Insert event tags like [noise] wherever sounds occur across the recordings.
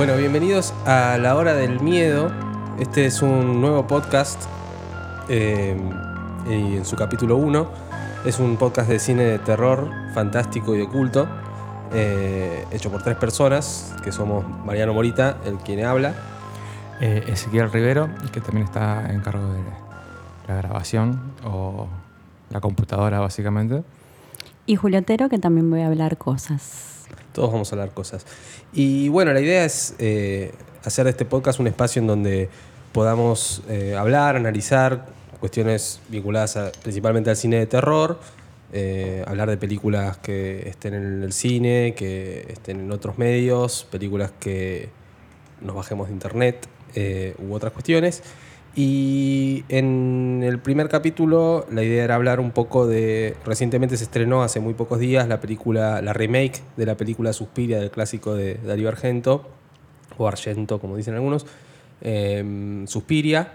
Bueno, bienvenidos a La Hora del Miedo. Este es un nuevo podcast eh, y en su capítulo 1. Es un podcast de cine de terror, fantástico y oculto, eh, hecho por tres personas, que somos Mariano Morita, el quien habla. Eh, Ezequiel Rivero, que también está en cargo de la grabación o la computadora básicamente. Y Julio Otero, que también voy a hablar cosas. Todos vamos a hablar cosas. Y bueno, la idea es eh, hacer de este podcast un espacio en donde podamos eh, hablar, analizar cuestiones vinculadas a- principalmente al cine de terror, eh, hablar de películas que estén en el cine, que estén en otros medios, películas que nos bajemos de internet u otras cuestiones. Y en el primer capítulo la idea era hablar un poco de... Recientemente se estrenó hace muy pocos días la película, la remake de la película Suspiria del clásico de Darío Argento, o Argento como dicen algunos, eh, Suspiria,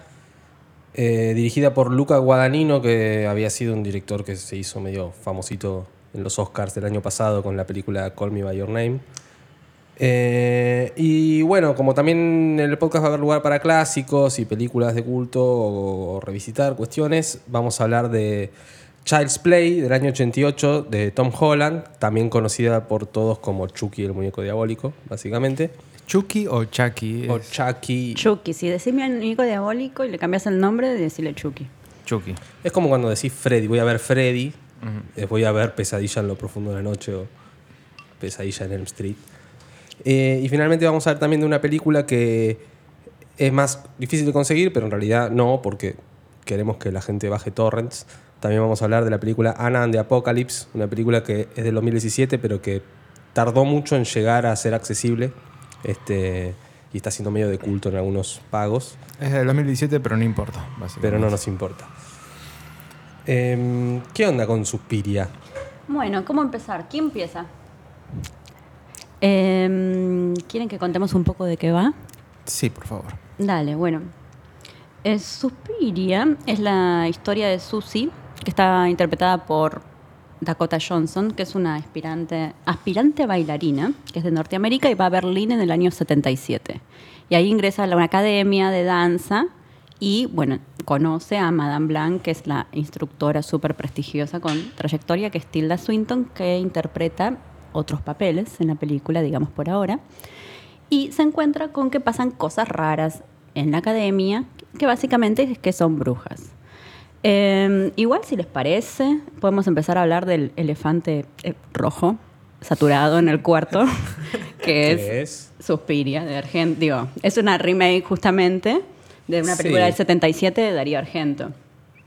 eh, dirigida por Luca Guadagnino, que había sido un director que se hizo medio famosito en los Oscars del año pasado con la película Call Me By Your Name. Eh, y bueno, como también en el podcast va a haber lugar para clásicos y películas de culto o, o revisitar cuestiones, vamos a hablar de Child's Play del año 88 de Tom Holland, también conocida por todos como Chucky el muñeco diabólico, básicamente. ¿Chucky o Chucky? O Chucky. Chucky, si decís mi amigo diabólico y le cambias el nombre, decirle Chucky. Chucky. Es como cuando decís Freddy, voy a ver Freddy, eh, voy a ver Pesadilla en lo profundo de la noche o Pesadilla en Elm Street. Eh, y finalmente vamos a ver también de una película que es más difícil de conseguir, pero en realidad no, porque queremos que la gente baje torrents. También vamos a hablar de la película Anna and the Apocalypse, una película que es del 2017, pero que tardó mucho en llegar a ser accesible este, y está siendo medio de culto en algunos pagos Es del 2017, pero no importa, básicamente. pero no nos importa. Em, ¿Qué onda con Suspiria? Bueno, ¿cómo empezar? ¿Quién empieza? Em, ¿Quieren que contemos un poco de qué va? Sí, por favor. Dale, bueno. Eh, Suspiria es la historia de Susie, que está interpretada por Dakota Johnson, que es una aspirante, aspirante bailarina, que es de Norteamérica y va a Berlín en el año 77. Y ahí ingresa a una academia de danza y, bueno, conoce a Madame Blanc, que es la instructora súper prestigiosa con trayectoria, que es Tilda Swinton, que interpreta otros papeles en la película, digamos por ahora y se encuentra con que pasan cosas raras en la academia, que básicamente es que son brujas. Eh, igual, si les parece, podemos empezar a hablar del elefante eh, rojo saturado en el cuarto, [laughs] que es, ¿Qué es? Suspiria de Argento. Digo, es una remake justamente de una película Sí. del 77 de Darío Argento.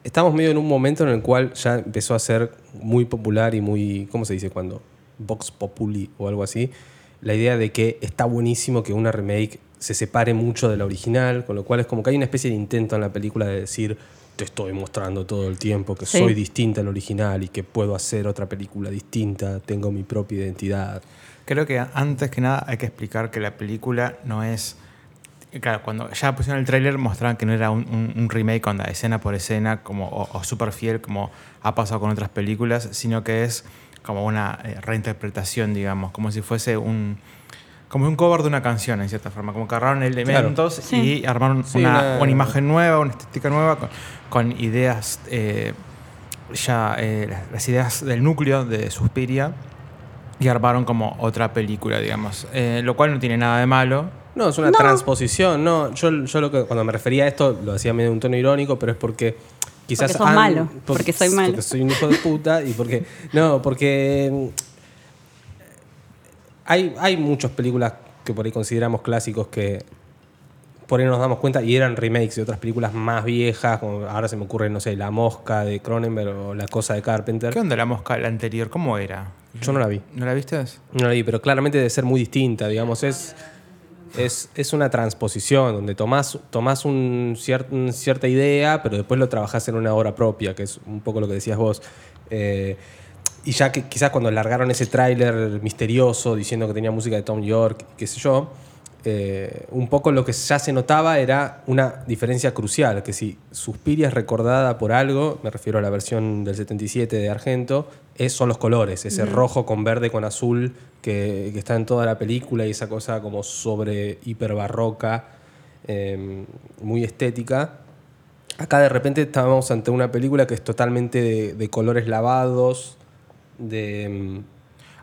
Estamos medio en un momento en el cual ya empezó a ser muy popular y muy, ¿cómo se dice cuando? Vox Populi o algo así. La idea de que está buenísimo que una remake se separe mucho de la original, con lo cual es como que hay una especie de intento en la película de decir, te estoy mostrando todo el tiempo que Sí. soy distinta al original y que puedo hacer otra película distinta, tengo mi propia identidad. Creo que antes que nada hay que explicar que la película no es. Claro, cuando ya pusieron el tráiler mostraban que no era un, un- un remake onda, escena por escena como, o, o súper fiel como ha pasado con otras películas, sino que es como una eh, reinterpretación, digamos, como si fuese un. Como un cover de una canción, en cierta forma. Como que agarraron elementos Sí. y armaron Sí, una, una- una imagen nueva, una estética nueva, con, con ideas, eh, ya eh, las- las ideas del núcleo de Suspiria y armaron como otra película, digamos. Eh, lo cual no tiene nada de malo. No, es una No. transposición, no. Yo, yo lo que, cuando me refería a esto lo decía medio de un tono irónico, pero es porque quizás. Porque sos han- malo, porque soy malo. Porque soy un hijo de puta y porque. No, porque. mm, Hay, hay muchas películas que por ahí consideramos clásicos que por ahí nos damos cuenta y eran remakes de otras películas más viejas, como ahora se me ocurre, no sé, La Mosca de Cronenberg o La Cosa de Carpenter. ¿Qué onda la mosca, la anterior? ¿Cómo era? Yo no la vi. ¿No la viste? No la vi, pero claramente debe ser muy distinta, digamos. Es, es, es una transposición donde tomás, tomás un cier- una cierta idea, pero después lo trabajás en una obra propia, que es un poco lo que decías vos. Eh, y ya que quizás cuando largaron ese tráiler misterioso diciendo que tenía música de Tom York, qué sé yo, eh, un poco lo que ya se notaba era una diferencia crucial, que si Suspiria es recordada por algo, me refiero a la versión del 77 de Argento, es, son los colores, ese rojo con verde con azul que, que está en toda la película y esa cosa como sobre hiper barroca, eh, muy estética. Acá de repente estábamos ante una película que es totalmente de, de colores lavados, de...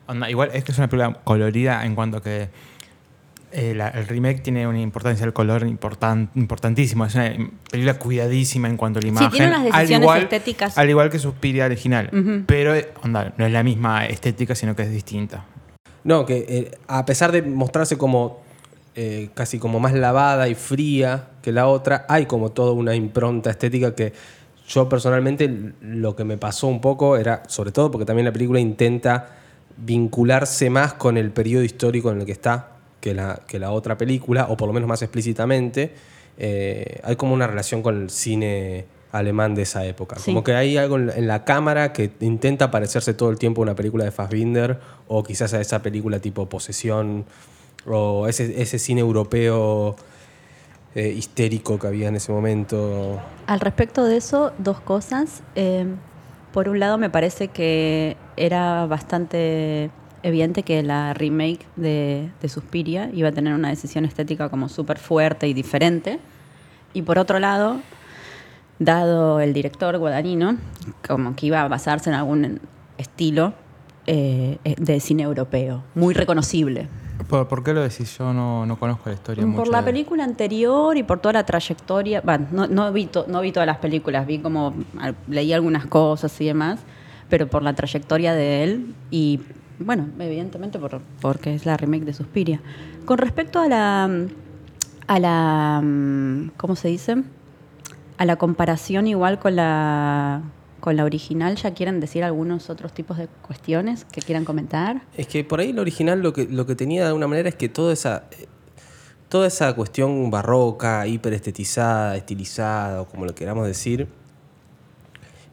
Onda, igual es que es una película colorida en cuanto que eh, la- el remake tiene una importancia del color importan- importantísimo. Es una película cuidadísima en cuanto a la Sí, imagen. tiene unas al decisiones igual, estéticas. Al igual que Suspiria original. Pero eh, onda, no es la misma estética, sino que es distinta. No, que eh, a pesar de mostrarse como eh, casi como más lavada y fría que la otra, hay como toda una impronta estética que yo personalmente lo que me pasó un poco era, sobre todo porque también la película intenta vincularse más con el periodo histórico en el que está que la, que la otra película, o por lo menos más explícitamente, eh, hay como una relación con el cine alemán de esa época. Sí. Como que hay algo en la- en la cámara que intenta parecerse todo el tiempo a una película de Fassbinder o quizás a esa película tipo Posesión o ese, ese cine europeo eh, histérico que había en ese momento. Al respecto de eso, dos cosas. Eh, por un lado, me parece que era bastante evidente que la remake de, de Suspiria iba a tener una decisión estética como súper fuerte y diferente. Y por otro lado, dado el director Guadagnino, como que iba a basarse en algún estilo eh, de cine europeo, muy reconocible. ¿Por, por qué lo decís? Yo no, no conozco la historia Por mucho la de- película anterior y por toda la trayectoria, bueno, no, no, vi to- no vi todas las películas, vi como, leí algunas cosas y demás, pero por la trayectoria de él y, bueno, evidentemente por, porque es la remake de Suspiria. Con respecto a la, a la, mm, ¿cómo se dice? A la comparación igual con la, con la original, ¿ya quieren decir algunos otros tipos de cuestiones que quieran comentar? Es que por ahí el original lo que, lo que tenía de alguna manera es que toda esa, toda esa cuestión barroca, hiperestetizada, estilizada, o como lo queramos decir,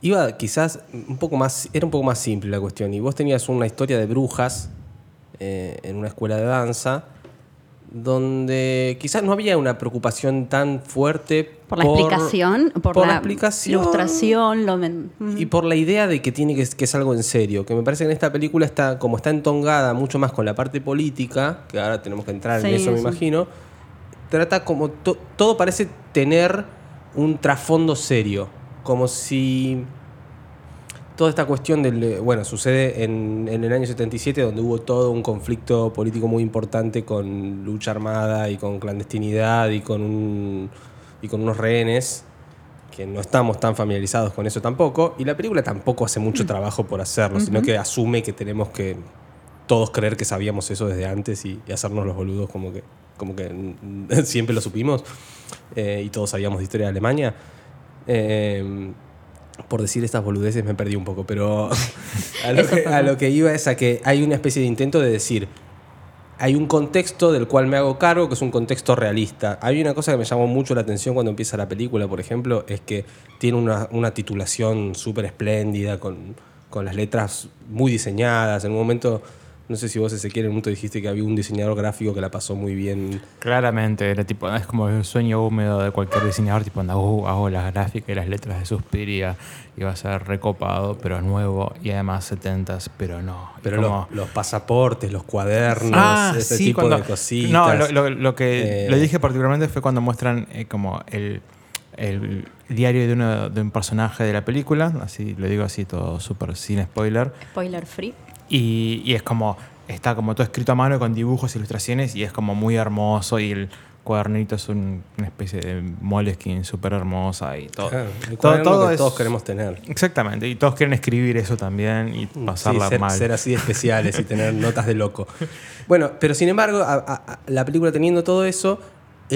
iba quizás un poco más, era un poco más simple la cuestión. Y vos tenías una historia de brujas eh, en una escuela de danza, donde quizás no había una preocupación tan fuerte Por la explicación, por, por la la, explicación ilustración, lo men- y por la idea de que tiene que, que es algo en serio, que me parece que en esta película está, como está entongada mucho más con la parte política, que ahora tenemos que entrar en Sí, eso, me imagino, trata como to- todo parece tener un trasfondo serio, como si toda esta cuestión del, eh, bueno, sucede en, en el año 77 donde hubo todo un conflicto político muy importante con lucha armada y con clandestinidad y con un y con unos rehenes que no estamos tan familiarizados con eso tampoco y la película tampoco hace mucho trabajo por hacerlo, sino que asume que tenemos que todos creer que sabíamos eso desde antes y, y hacernos los boludos como que como que mm, [laughs] siempre lo supimos eh, y todos sabíamos de historia de Alemania. Eh, por decir estas boludeces me perdí un poco, pero [laughs] a lo, Eso que, pasó. a lo que iba es a que hay una especie de intento de decir, hay un contexto del cual me hago cargo, que es un contexto realista. Hay una cosa que me llamó mucho la atención cuando empieza la película, por ejemplo, es que tiene una, una titulación súper espléndida, con, con las letras muy diseñadas. En un momento, no sé si vos, Ezequiel, en un momento dijiste que había un diseñador gráfico que la pasó muy bien. Claramente, era tipo, es como el sueño húmedo de cualquier diseñador, tipo, anda, uh, hago las gráficas y las letras de Suspiria y va a ser recopado, pero nuevo y además 70s, pero no. Pero como- los, los pasaportes, los cuadernos, Ah, ese sí, tipo cuando- de cositas. No, lo, lo- lo que Eh, lo dije particularmente fue cuando muestran eh, como el, el diario de, uno, de un personaje de la película, así lo digo así todo súper sin spoiler, Spoiler free. Y, y es como, está como todo escrito a mano con dibujos, ilustraciones y es como muy hermoso y el cuadernito es un- una especie de moleskin súper hermosa y todo. Claro, el todo, cuaderno todo que es- todos queremos tener. Exactamente, y todos quieren escribir eso también y pasarla Sí, ser, mal. ser así especiales y tener [laughs] notas de loco. Bueno, pero sin embargo, a- a- a- la película teniendo todo eso,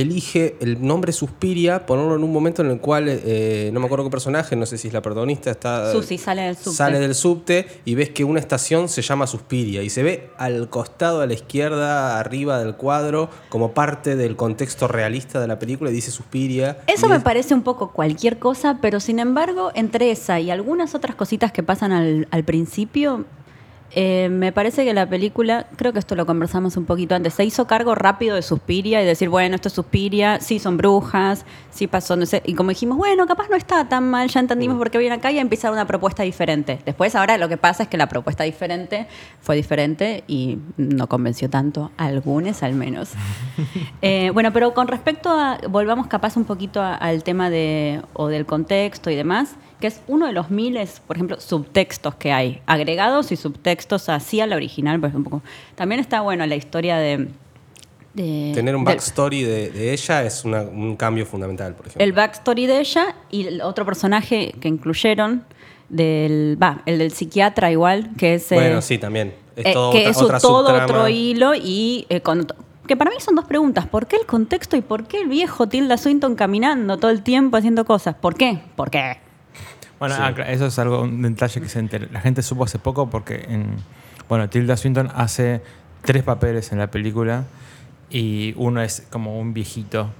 elige el nombre Suspiria, ponerlo en un momento en el cual, eh, no me acuerdo qué personaje, no sé si es la protagonista, está... Susi sale del subte. Sale del subte y ves que una estación se llama Suspiria y se ve al costado a la izquierda, arriba del cuadro, como parte del contexto realista de la película y dice Suspiria. Eso me es- parece un poco cualquier cosa, pero sin embargo, entre esa y algunas otras cositas que pasan al, al principio, Eh, me parece que la película, creo que esto lo conversamos un poquito antes, se hizo cargo rápido de Suspiria y decir, bueno, esto es Suspiria, sí son brujas, sí pasó, no sé, y como dijimos, bueno, capaz no está tan mal, ya entendimos por qué viene acá y empezar una propuesta diferente. Después ahora lo que pasa es que la propuesta diferente fue diferente y no convenció tanto a algunos al menos. [laughs] Eh, bueno, pero con respecto a, volvamos capaz un poquito a- al tema de, o del contexto y demás, que es uno de los miles, por ejemplo, subtextos que hay, agregados y subtextos así a la original, un poco. También está, bueno, la historia de... de- Tener un backstory de, de ella es una- un cambio fundamental, por ejemplo. el backstory de ella y el otro personaje que incluyeron del va el del psiquiatra igual que es eh, bueno, sí, también. Es eh, todo que es todo subtrama. otro hilo y eh, con- que para mí son dos preguntas ¿por qué el contexto y por qué el viejo Tilda Swinton caminando todo el tiempo haciendo cosas? ¿por qué? ¿por qué? Bueno, Sí. ah, eso es algo, un detalle que se la gente supo hace poco porque en, bueno, Tilda Swinton hace tres papeles en la película y uno es como un viejito.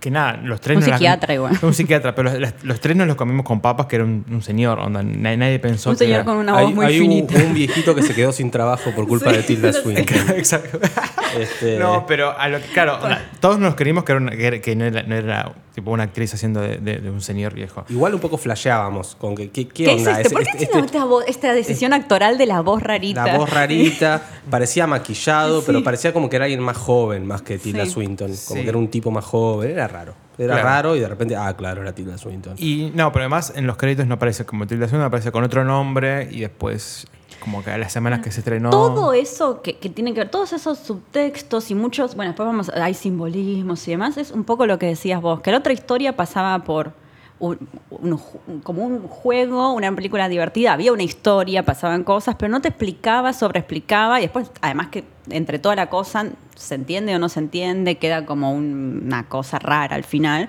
Que nada, los tres Un las- psiquiatra igual. Un psiquiatra, pero los, los tres nos los comimos con papas, que era un, un señor, onda, nadie, nadie pensó un que señor era- con una hay voz muy hay un, finita un viejito que se quedó sin trabajo por culpa [laughs] Sí, de Tilda. Swinton. Exacto. Este, No, pero a lo que, claro, onda, todos nos creímos que, era una- que no, era, no era tipo una actriz haciendo de, de- de un señor viejo. Igual un poco flasheábamos con que qué, qué ¿Qué es onda este? ¿por qué Este- este- esta, voz- esta decisión actoral de la voz rarita? la voz rarita, [laughs] parecía maquillado, Sí. pero parecía como que era alguien más joven más que Tilda Sí. Swinton, como Sí. que era un tipo más joven, era raro. Era Claro. raro y de repente, ah, claro, era Tilda Swinton. Y no, pero además en los créditos no aparece como Tilda Swinton, aparece con otro nombre y después, como que a las semanas que se estrenó. Todo eso que, que tiene que ver, todos esos subtextos y muchos, bueno, después vamos, hay simbolismos y demás, es un poco lo que decías vos, que la otra historia pasaba por como un juego, una película divertida, había una historia, pasaban cosas, pero no te explicaba, sobreexplicaba y después, además que entre toda la cosa se entiende o no se entiende, queda como un- una cosa rara al final.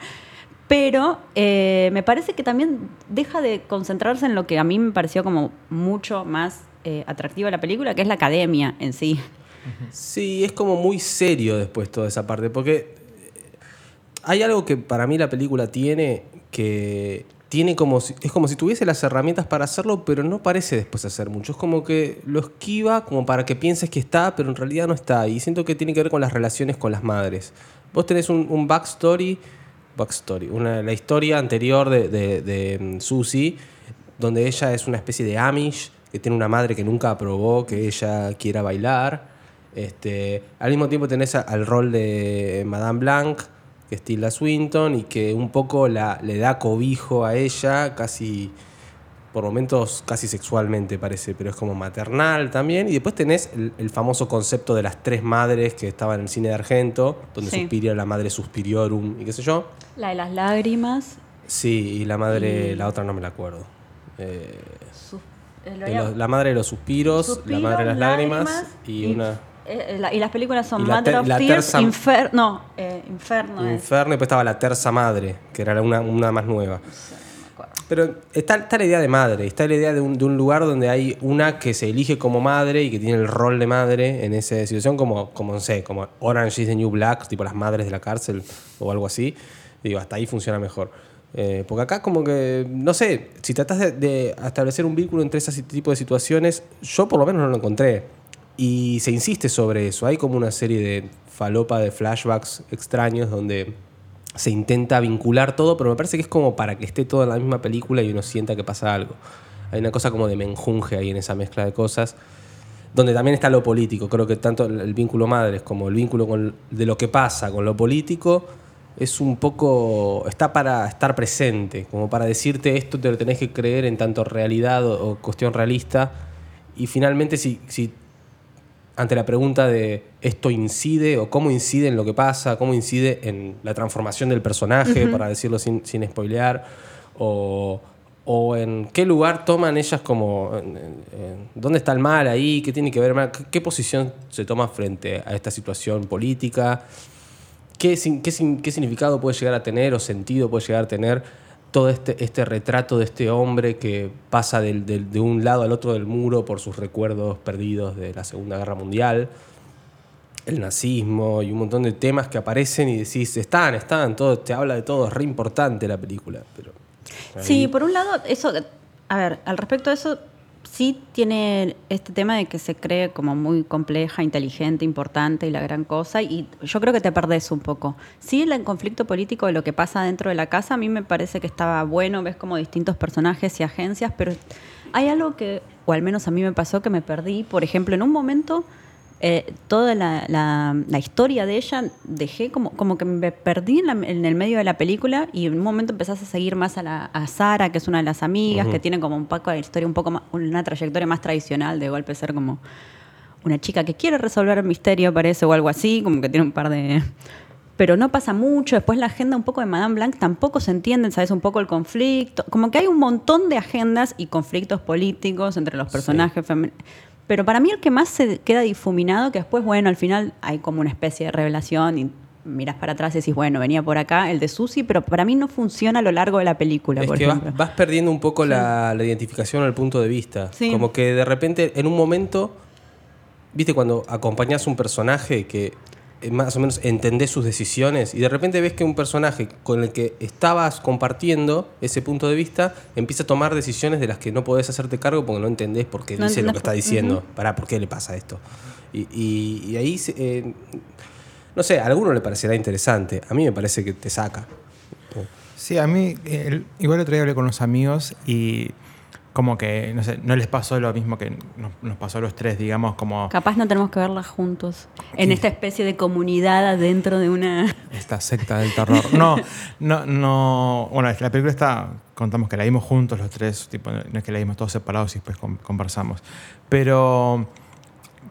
Pero eh, me parece que también deja de concentrarse en lo que a mí me pareció como mucho más eh, atractivo de la película, que es la academia en sí. Sí, es como muy serio después toda esa parte, porque hay algo que para mí la película tiene que tiene como si, es como si tuviese las herramientas para hacerlo, pero no parece después hacer mucho. Es como que lo esquiva como para que pienses que está, pero en realidad no está. Y siento que tiene que ver con las relaciones con las madres. Vos tenés un, un backstory, backstory, una, la historia anterior de, de, de, mm, Susie, donde ella es una especie de Amish, que tiene una madre que nunca aprobó que ella quiera bailar. Este, al mismo tiempo tenés al rol de Madame Blanc, que es Tilda Swinton, y que un poco la, le da cobijo a ella, casi por momentos casi sexualmente parece, pero es como maternal también. Y después tenés el, el famoso concepto de las tres madres que estaban en el cine de Argento, donde Sí. Suspiria la madre Suspiriorum y qué sé yo. La de las lágrimas. Sí, y la madre, Y- la otra no me la acuerdo. Eh, sus- los- la madre de los suspiros, Suspiros, la madre de las lágrimas, y, una eh, la- y las películas son la Mother of la Tears, Infer- no, eh, Inferno. es. Inferno, y después estaba la terza madre, que era una, una más nueva. Pero está, está la idea de madre, está la idea de un, de un lugar donde hay una que se elige como madre y que tiene el rol de madre en esa situación, como, como no sé, como Orange is the New Black, tipo las madres de la cárcel o algo así. Digo, hasta ahí funciona mejor. Eh, porque acá como que, no sé, si tratas de, de establecer un vínculo entre ese tipo de situaciones, yo por lo menos no lo encontré. Y se insiste sobre eso. Hay como una serie de falopa de flashbacks extraños donde se intenta vincular todo, pero me parece que es como para que esté todo en la misma película y uno sienta que pasa algo. Hay una cosa como de menjunje ahí en esa mezcla de cosas, donde también está lo político. Creo que tanto el, vínculo madres como el vínculo de lo que pasa con lo político es un poco. está para estar presente, como para decirte esto te lo tenés que creer en tanto realidad o, cuestión realista. Y finalmente, si ante la pregunta de esto incide o cómo incide en lo que pasa, cómo incide en la transformación del personaje, para decirlo sin, sin spoilear, o, o en qué lugar toman ellas como, en- en- en- dónde está el mal ahí, qué tiene que ver, mal? qué, qué posición se toma frente a esta situación política, qué, sin- qué, sin- qué significado puede llegar a tener o sentido puede llegar a tener todo este, este retrato de este hombre que pasa del- del- de un lado al otro del muro por sus recuerdos perdidos de la Segunda Guerra Mundial, el nazismo y un montón de temas que aparecen y decís, están, están, todo, te habla de todo, es re importante la película. Pero Sí, por un lado, eso, a ver, al respecto de eso, sí tiene este tema de que se cree como muy compleja, inteligente, importante y la gran cosa, y yo creo que te perdés un poco. Sí, el conflicto político de lo que pasa dentro de la casa, a mí me parece que estaba bueno, ves como distintos personajes y agencias, pero hay algo que, o al menos a mí me pasó, que me perdí. Por ejemplo, en un momento eh, toda la, la, historia de ella, dejé como, como que me perdí en, en, el medio de la película y en un momento empezás a seguir más a, la, a Sara, que es una de las amigas, que tiene como un poco de historia, un poco más, una trayectoria más tradicional de golpe ser como una chica que quiere resolver el misterio, parece, o algo así, como que tiene un par de... Pero no pasa mucho, después la agenda un poco de Madame Blanc tampoco se entiende, ¿sabes? Un poco el conflicto, como que hay un montón de agendas y conflictos políticos entre los personajes femeninos pero para mí el que más se queda difuminado, que después, bueno, al final hay como una especie de revelación y miras para atrás y decís, bueno, venía por acá, el de Susi, pero para mí no funciona a lo largo de la película. Es que vas, perdiendo un poco la, la, identificación al punto de vista. Como que de repente, en un momento, viste, cuando acompañas un personaje que más o menos entendés sus decisiones y de repente ves que un personaje con el que estabas compartiendo ese punto de vista empieza a tomar decisiones de las que no podés hacerte cargo porque no entendés por qué dice lo que está diciendo. para ¿por qué le pasa esto? Y, ahí, eh, no sé, a alguno le parecerá interesante. A mí me parece que te saca. Sí, a mí, igual otro día hablé con los amigos y como que, no sé, no les pasó lo mismo que nos, pasó a los tres, digamos, como... Capaz no tenemos que verla juntos, en esta especie de comunidad adentro de una... Esta secta del terror. No, no, no... Bueno, la película está, contamos que la vimos juntos los tres, tipo, no es que la vimos todos separados y después conversamos. Pero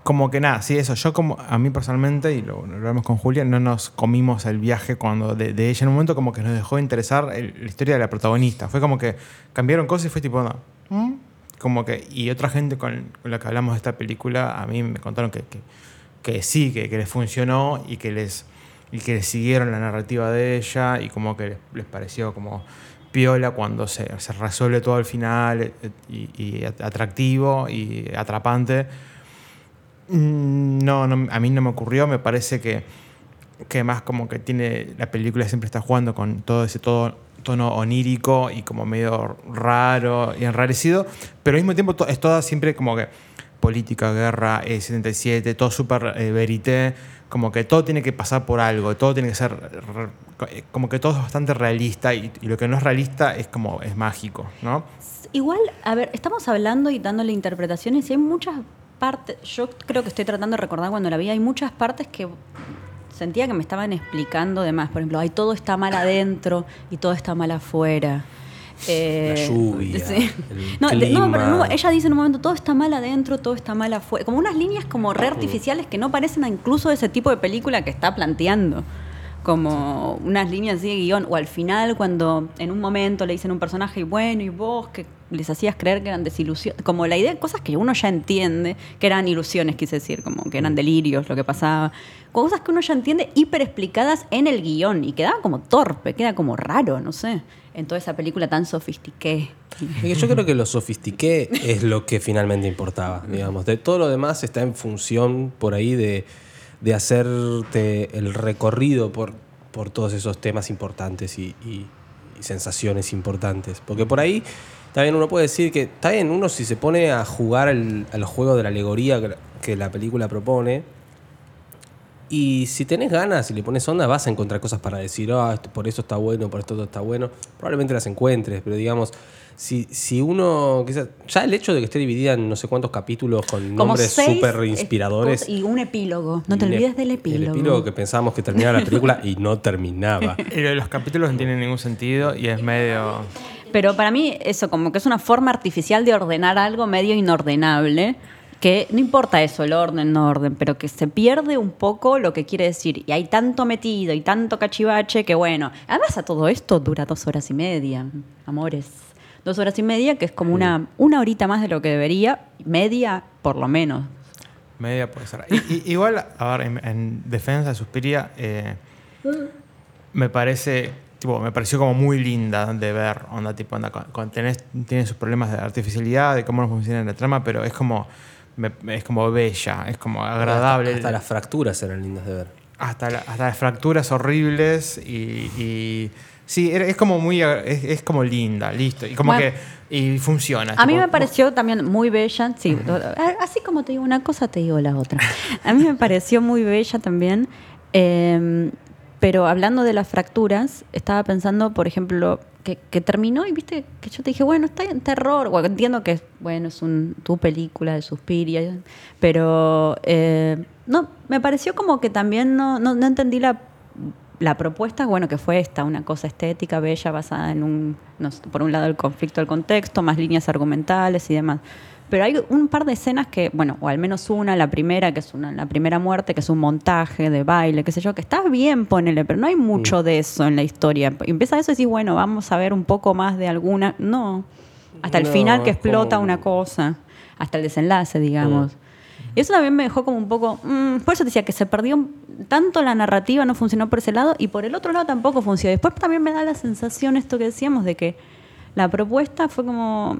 como que nada, sí, eso. Yo como a mí personalmente, y lo, hablamos con Julia, no nos comimos el viaje cuando de, ella en un momento como que nos dejó interesar la historia de la protagonista. Fue como que cambiaron cosas y fue tipo, no, ¿Mm? como que, y otra gente con, la que hablamos de esta película, a mí me contaron que, que, sí, que, les funcionó y que les, y que siguieron la narrativa de ella y como que les, pareció como piola cuando se, resuelve todo al final eh, y, y atractivo y atrapante Mm, no, no, a mí no me ocurrió, me parece que, que más como que tiene, la película siempre está jugando con todo ese todo, tono onírico y como medio raro y enrarecido, pero al mismo tiempo es toda siempre como que política, guerra, e 77, todo súper eh, verité, como que todo tiene que pasar por algo, todo tiene que ser, como que todo es bastante realista y, y, lo que no es realista es como, es mágico, ¿no? Igual, a ver, estamos hablando y dándole interpretaciones y hay muchas partes, yo creo que estoy tratando de recordar cuando la vi, hay muchas partes que sentía que me estaban explicando de más. Por ejemplo, hay todo está mal adentro y todo está mal afuera. Eh, la lluvia. [laughs] no, no, pero no, ella dice en un momento, todo está mal adentro, todo está mal afuera. Como unas líneas como re artificiales que no parecen a incluso ese tipo de película que está planteando. Como unas líneas así de guion. O al final, cuando en un momento le dicen a un personaje, y bueno, y vos, que les hacías creer que eran desilusiones, como la idea de cosas que uno ya entiende, que eran ilusiones, quise decir, como que eran mm. delirios, lo que pasaba, cosas que uno ya entiende hiper explicadas en el guion y quedaba como torpe, queda como raro, no sé, en toda esa película tan sofistiqué. Yo creo que lo sofistiqué es lo que finalmente importaba, digamos, de todo lo demás está en función por ahí de, de hacerte el recorrido por, por todos esos temas importantes y, sensaciones importantes, porque por ahí bien, uno puede decir que, está bien, uno si se pone a jugar al, juego de la alegoría que, la película propone, y si tenés ganas y le pones onda, vas a encontrar cosas para decir, ah, por eso está bueno, por esto está bueno. Probablemente las encuentres, pero digamos, si, si uno. ya el hecho de que esté dividida en no sé cuántos capítulos con nombres súper inspiradores. Y un epílogo. No te olvides del epílogo. El epílogo que pensábamos que terminaba la película y no terminaba. [laughs] Y los capítulos no tienen ningún sentido y es medio. Pero para mí eso como que es una forma artificial de ordenar algo medio inordenable, que no importa eso, el orden, no orden, pero que se pierde un poco lo que quiere decir. Y hay tanto metido y tanto cachivache que bueno, además a todo esto dura dos horas y media, amores. Dos horas y media, que es como una, una horita más de lo que debería, media por lo menos. Media puede ser. igual, a ver, en, defensa de Suspiria, eh, me parece me pareció como muy linda de ver, onda, tipo, onda, con, tiene sus problemas de artificialidad, de cómo no funciona la trama, pero es como, es como bella, es como agradable. Hasta, las fracturas eran lindas de ver. Hasta, hasta las fracturas horribles y, Sí, era- es como muy. Es, es como linda, listo. Y como Bueno. que. Y funciona. A mí me pareció también muy bella, sí, a- así como te digo una cosa, te digo la otra. A mí me pareció muy bella también, eh, pero hablando de las fracturas, estaba pensando, por ejemplo, que, que terminó y viste que yo te dije, bueno, está en terror, bueno, entiendo que bueno, es un, tu película de Suspiria, pero eh, no, me pareció como que también no, no, no entendí la la propuesta, bueno, que fue esta, una cosa estética, bella, basada en un, no sé, por un lado el conflicto del contexto, más líneas argumentales y demás. Pero hay un par de escenas que, bueno, o al menos una, la primera, que es una, la primera muerte, que es un montaje de baile, qué sé yo, que está bien, ponele, pero no hay mucho de eso en la historia. Empieza eso y decís, bueno, vamos a ver un poco más de alguna. No. Hasta el No, final que explota como- una cosa. Hasta el desenlace, digamos. Y eso también me dejó como un poco. mm, por eso decía que se perdió tanto la narrativa, no funcionó por ese lado, y por el otro lado tampoco funcionó. Después también me da la sensación, esto que decíamos, de que la propuesta fue como.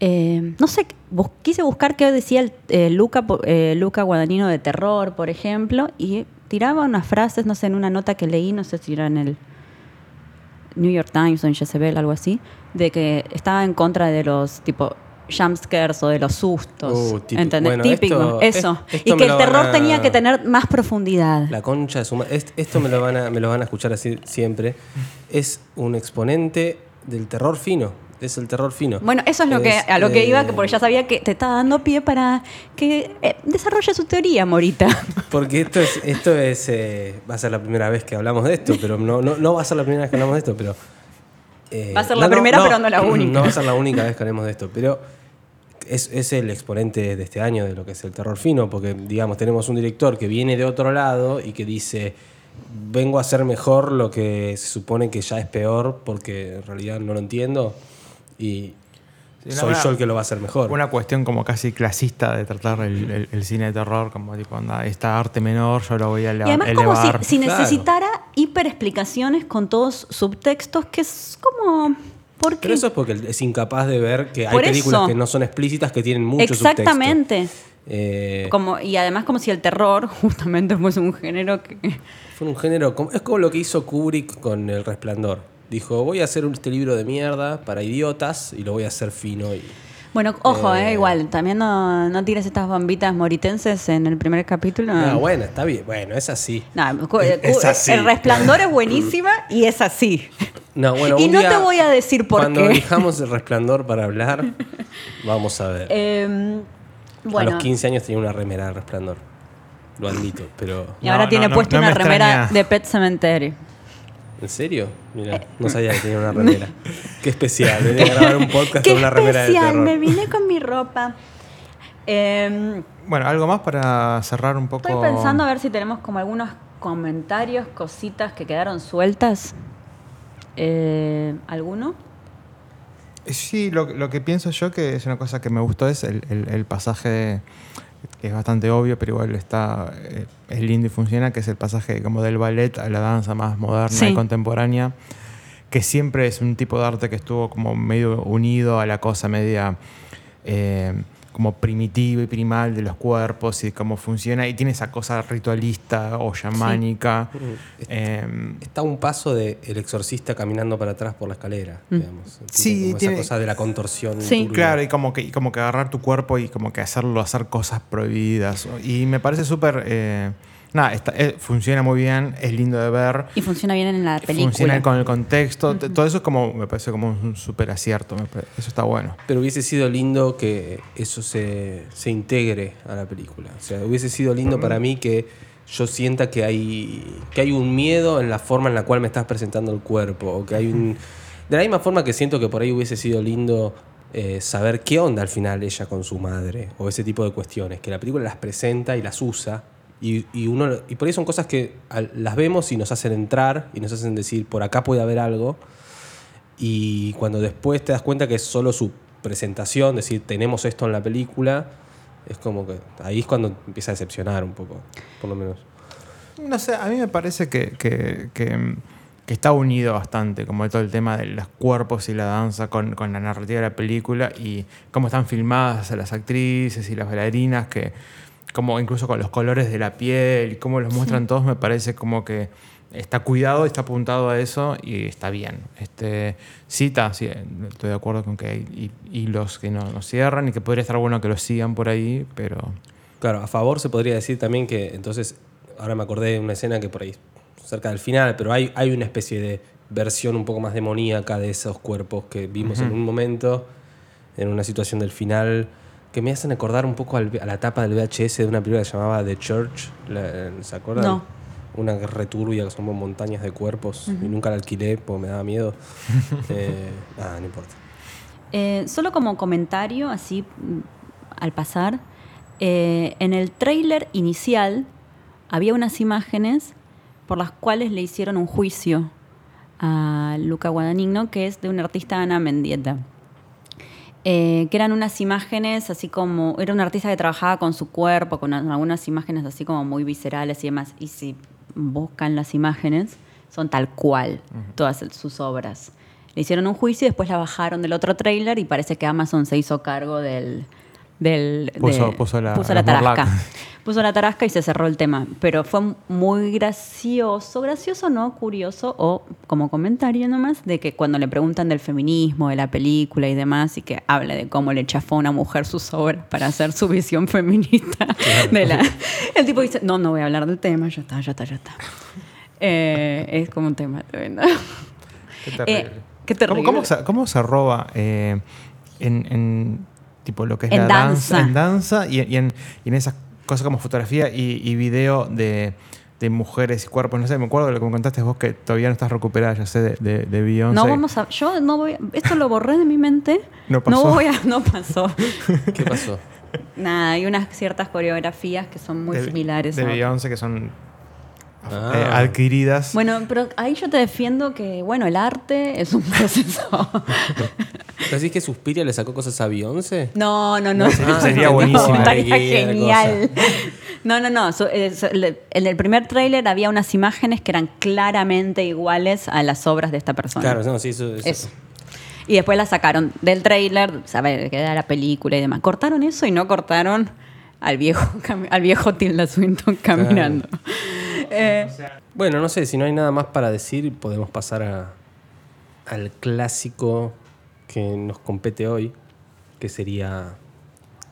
eh, no sé, bus- quise buscar qué decía eh, Luca, eh, Luca Guadagnino de terror, por ejemplo, y tiraba unas frases, no sé, en una nota que leí, no sé si era en el New York Times o en Jezebel, algo así, de que estaba en contra de los tipo jumpscares o de los sustos. Uh, típico. ¿Entendés? Bueno, Típico, esto- eso. es- esto y que el terror a- tenía que tener más profundidad. La concha de su ma- est- Esto me lo, van a, me lo van a escuchar así siempre. Es un exponente del terror fino. Es el terror fino. Bueno, eso es lo que a lo que eh, iba, que porque ya sabía que te estaba dando pie para que eh, desarrolle su teoría, Morita. [laughs] Porque esto es, esto es eh, va a ser la primera vez que hablamos de esto, pero no, no, no va a ser la primera vez que hablamos de esto, pero... eh, Va a ser la primera, pero no la única. No va a ser la única vez que hablemos de esto, pero es, es el exponente de este año de lo que es el terror fino, porque digamos, tenemos un director que viene de otro lado y que dice, vengo a hacer mejor lo que se supone que ya es peor, porque en realidad no lo entiendo y Sí, soy yo el que lo va a hacer mejor. Una cuestión como casi clasista de tratar el, el- el cine de terror, como tipo, anda, esta arte menor yo lo voy a Y eleva- además como si, elevar. si Claro. necesitara hiperexplicaciones con todos subtextos, que es como... Pero eso es porque es incapaz de ver que hay Por películas eso. que no son explícitas que tienen mucho Exactamente. Eh, Como, y además como si el terror [laughs] justamente fuese un género que... fue un género. como- es como lo que hizo Kubrick con El Resplandor. Dijo: Voy a hacer este libro de mierda para idiotas y lo voy a hacer fino. Y, Bueno, ojo, eh, Eh. igual, también no, no tires estas bombitas moritenses en el primer capítulo. Ah, bueno, está bien. Bueno, es así. No, Es- así. El resplandor es buenísima [laughs] y es así. No, bueno, Y no te voy a decir por cuando qué. elijamos El [laughs] Resplandor para hablar, vamos a ver. Eh, a los 15 años tenía una remera de Resplandor. Lo admito, pero. y ahora No, tiene no, no, puesto no una me remera extraña. de Pet Cemetery. ¿En serio? Mira, no sabía que tenía una [laughs] remera. Qué especial. Venía a grabar un podcast ¡Qué con una remera de especial! terror. Me vine con mi ropa. Eh, Bueno, algo más para cerrar un poco. estoy pensando a ver si tenemos como algunos comentarios, cositas que quedaron sueltas. Eh, ¿Alguno? Sí, lo, lo que pienso yo que es una cosa que me gustó es el, el- el pasaje que es bastante obvio, pero igual está eh, es lindo y funciona, que es el pasaje como del ballet a la danza más moderna Sí. y contemporánea, que siempre es un tipo de arte que estuvo como medio unido a la cosa media eh, como primitiva y primal de los cuerpos y de cómo funciona, y tiene esa cosa ritualista o chamánica. eh, Está a un paso de el exorcista caminando para atrás por la escalera, digamos. Sí, como tiene- esa cosa de la contorsión. Sí. turbia. Claro, y como que, y como que agarrar tu cuerpo y como que hacerlo, hacer cosas prohibidas. Y me parece súper... eh, nada, está- eh, funciona muy bien, es lindo de ver. Y funciona bien en la película. Funciona con el contexto. Todo eso es como, me parece como un súper acierto. Eso está bueno. Pero hubiese sido lindo que eso se, se integre a la película. O sea, hubiese sido lindo para mí que yo sienta que hay, que hay un miedo en la forma en la cual me estás presentando el cuerpo. O que hay un. De la misma forma que siento que por ahí hubiese sido lindo eh, saber qué onda al final ella con su madre. O ese tipo de cuestiones. Que la película las presenta y las usa. Y, uno, y por ahí son cosas que las vemos y nos hacen entrar y nos hacen decir, por acá puede haber algo. Y cuando después te das cuenta que es solo su presentación, decir, tenemos esto en la película, es como que ahí es cuando empieza a decepcionar un poco, por lo menos. No sé, a mí me parece que, que- que- que está unido bastante, como todo el tema de los cuerpos y la danza con, con la narrativa de la película y cómo están filmadas las actrices y las bailarinas, que como incluso con los colores de la piel y cómo los muestran todos, me parece como que está cuidado, está apuntado a eso y está bien. Este, sí, está, sí, estoy de acuerdo con que hay hilos que no, no cierran y que podría estar bueno que los sigan por ahí, pero... Claro, a favor se podría decir también que entonces, ahora me acordé de una escena que por ahí, cerca del final, pero hay, hay una especie de versión un poco más demoníaca de esos cuerpos que vimos en un momento, en una situación del final, que me hacen acordar un poco al- a la tapa del VHS de una película que se llamaba The Church. La- ¿Se acuerdan? No. Una returbia que son montañas de cuerpos y nunca la alquilé porque me daba miedo. [laughs] eh, ah, no importa. Eh, solo como comentario, así mm, al pasar, eh, en el tráiler inicial había unas imágenes por las cuales le hicieron un juicio a Luca Guadagnino, que es de un artista Ana Mendieta. Eh, que eran unas imágenes así como, era un artista que trabajaba con su cuerpo, con algunas imágenes así como muy viscerales y demás. Y si buscan las imágenes, son tal cual todas sus obras. Le hicieron un juicio y después la bajaron del otro tráiler y parece que Amazon se hizo cargo del... del Puso- de- puso la- puso la la tarasca. [laughs] Puso la tarasca y se cerró el tema. Pero fue muy gracioso, gracioso no, curioso, o como comentario nomás, de que cuando le preguntan del feminismo, de la película y demás, y que habla de cómo le chafó a una mujer sus obras para hacer su visión feminista. [laughs] de la- [laughs] el tipo dice, no, no voy a hablar del tema, ya está, ya está, ya está. Eh, es como un tema tremendo. Qué Eh, qué terrible. ¿Cómo, cómo se, cómo se roba eh, en, en, tipo lo que es En la danza, danza. en danza y, y en, y en esas cosas como fotografía y, y video de, de mujeres y cuerpos? No sé, me acuerdo de lo que me contaste vos que todavía no estás recuperada, ya sé, de, de, de Beyoncé. No vamos a, yo no voy, esto lo borré de mi mente. No pasó. voy a, no pasó. [laughs] ¿Qué pasó? Nada, hay unas ciertas coreografías que son muy de, similares. De a. Beyoncé que son Ah. eh, adquiridas. Bueno, pero ahí yo te defiendo que, bueno, el arte es un [laughs] proceso. ¿Decís que Suspiria le sacó cosas a Beyoncé? No, no, no. sería- [laughs] sería No, buenísimo. Estaría genial. No, no, no. eh, En el primer tráiler había unas imágenes que eran claramente iguales a las obras de esta persona. Claro, no, sí, eso. eso. Eso. Y después la sacaron del tráiler, saber que era la película y demás. Cortaron eso y no cortaron al viejo, al viejo Tilda Swinton caminando. Eh, Bueno, no sé, si no hay nada más para decir, podemos pasar a, al clásico que nos compete hoy, que sería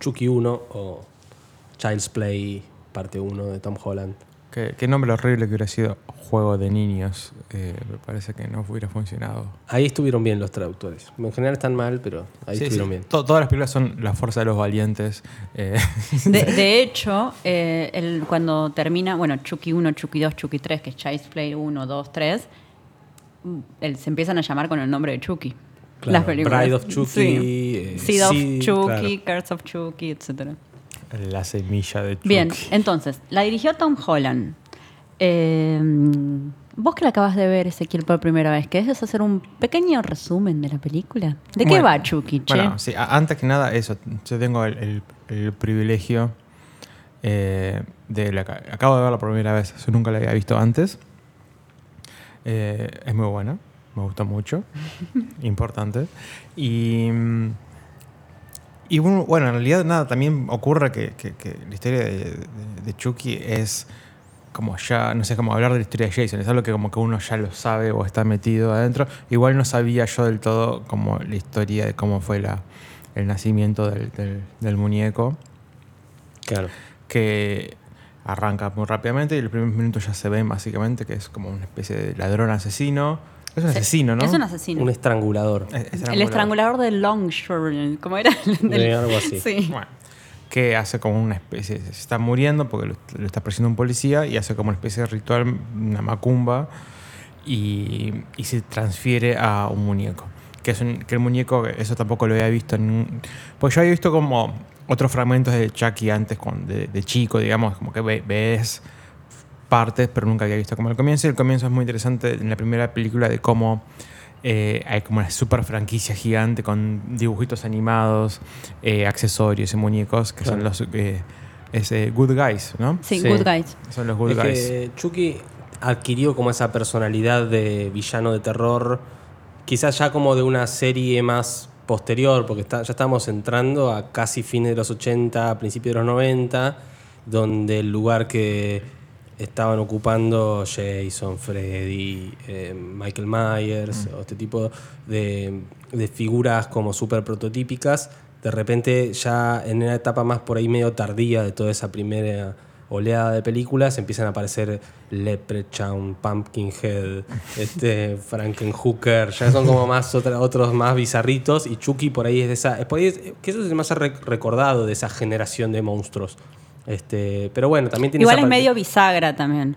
Chucky 1 o Child's Play parte 1 de Tom Holland. Qué, qué nombre horrible que hubiera sido juego de niños. Eh, me parece que no hubiera funcionado. Ahí estuvieron bien los traductores. En general están mal, pero ahí Sí, estuvieron sí. bien. To- todas las películas son la fuerza de los valientes. eh, de, [laughs] de hecho, eh, el- cuando termina, bueno, Chucky 1, Chucky 2, Chucky 3, que es Child's Play 1, 2, 3, mm, el- se empiezan a llamar con el nombre de Chucky. Claro, las películas. Bride of Chucky, Sí. eh, Seed of Chucky, claro. Curse of Chucky, etcétera. La semilla de Chucky. Bien, entonces, la dirigió Tom Holland. Eh, vos que la acabas de ver, Ezequiel, por primera vez, ¿querés hacer un pequeño resumen de la película? ¿De qué Bueno, va Chucky, che? Bueno, sí, antes que nada, eso. Yo tengo el, el- el privilegio eh, de la, acabo de verla por primera vez. Yo nunca la había visto antes. Eh, es muy buena. Me gusta mucho. [laughs] Importante. Y. Y bueno, bueno, en realidad nada, también ocurre que, que- que la historia de, de- de Chucky es como ya, no sé, como hablar de la historia de Jason, es algo que como que uno ya lo sabe o está metido adentro. Igual no sabía yo del todo como la historia de cómo fue la, el nacimiento del, del- del muñeco, Claro. que arranca muy rápidamente y el primer minuto ya se ven básicamente que es como una especie de ladrón asesino. Es un asesino, ¿no? Es un asesino. Un estrangulador. Es- es el estrangulador de Longshore, ¿cómo era? [laughs] De algo así. Sí. Bueno, que hace como una especie, se está muriendo porque lo, lo está persiguiendo un policía y hace como una especie de ritual, una macumba, y, y se transfiere a un muñeco. Que, es un- que el muñeco, eso tampoco lo había visto en... un- Pues yo había visto como otros fragmentos de Chucky antes con, de, de chico, digamos, como que ve- ves partes, pero nunca había visto como el comienzo. Y el comienzo es muy interesante en la primera película de cómo eh, hay como una super franquicia gigante con dibujitos animados, eh, accesorios y muñecos que son los eh, es, eh, Good Guys, ¿no? Sí, Sí. Good Guys. Son los Good Es Guys. que Chucky adquirió como esa personalidad de villano de terror, quizás ya como de una serie más posterior, porque está- ya estamos entrando a casi fines de los 80, a principios de los 90, donde el lugar que estaban ocupando Jason, Freddy, eh, Michael Myers, o este tipo de, de figuras como súper prototípicas. De repente, ya en una etapa más por ahí medio tardía de toda esa primera oleada de películas, empiezan a aparecer Leprechaun, Pumpkinhead, [laughs] este, Frankenhooker, ya son como más otra- otros más bizarritos, y Chucky por ahí es de esa, es por ahí es- que eso es el más re- recordado de esa generación de monstruos. Este, pero bueno, también tiene Igual esa es medio bisagra también.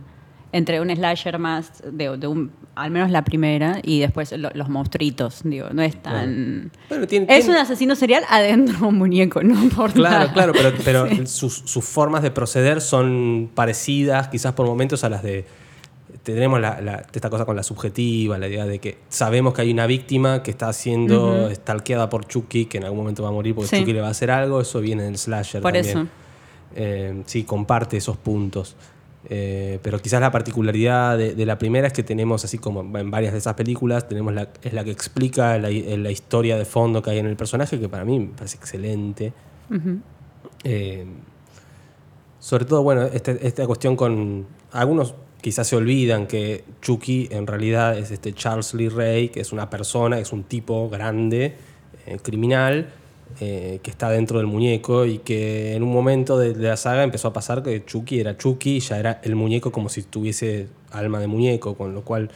Entre un slasher más, de, de un, al menos la primera, y después lo- los monstruitos. Digo, no es tan. Bueno, tiene- Es tiene- un asesino serial adentro de un muñeco, no por Claro, nada. claro, pero, [laughs] pero sus, sus formas de proceder son parecidas, quizás por momentos a las de. Tenemos la, la- esta cosa con la subjetiva, la idea de que sabemos que hay una víctima que está siendo stalkeada por Chucky, que en algún momento va a morir porque Sí. Chucky le va a hacer algo, eso viene del slasher Por también. eso. Eh, sí, comparte esos puntos. Eh, pero quizás la particularidad de, de la primera es que tenemos, así como en varias de esas películas, tenemos la, es la que explica la, la historia de fondo que hay en el personaje, que para mí me parece excelente. Eh, sobre todo, bueno, este- esta cuestión con. Algunos quizás se olvidan que Chucky en realidad es este Charles Lee Ray, que es una persona, es un tipo grande, eh, criminal, eh, que está dentro del muñeco y que en un momento de, de la saga empezó a pasar que Chucky era Chucky y ya era el muñeco como si tuviese alma de muñeco, con lo cual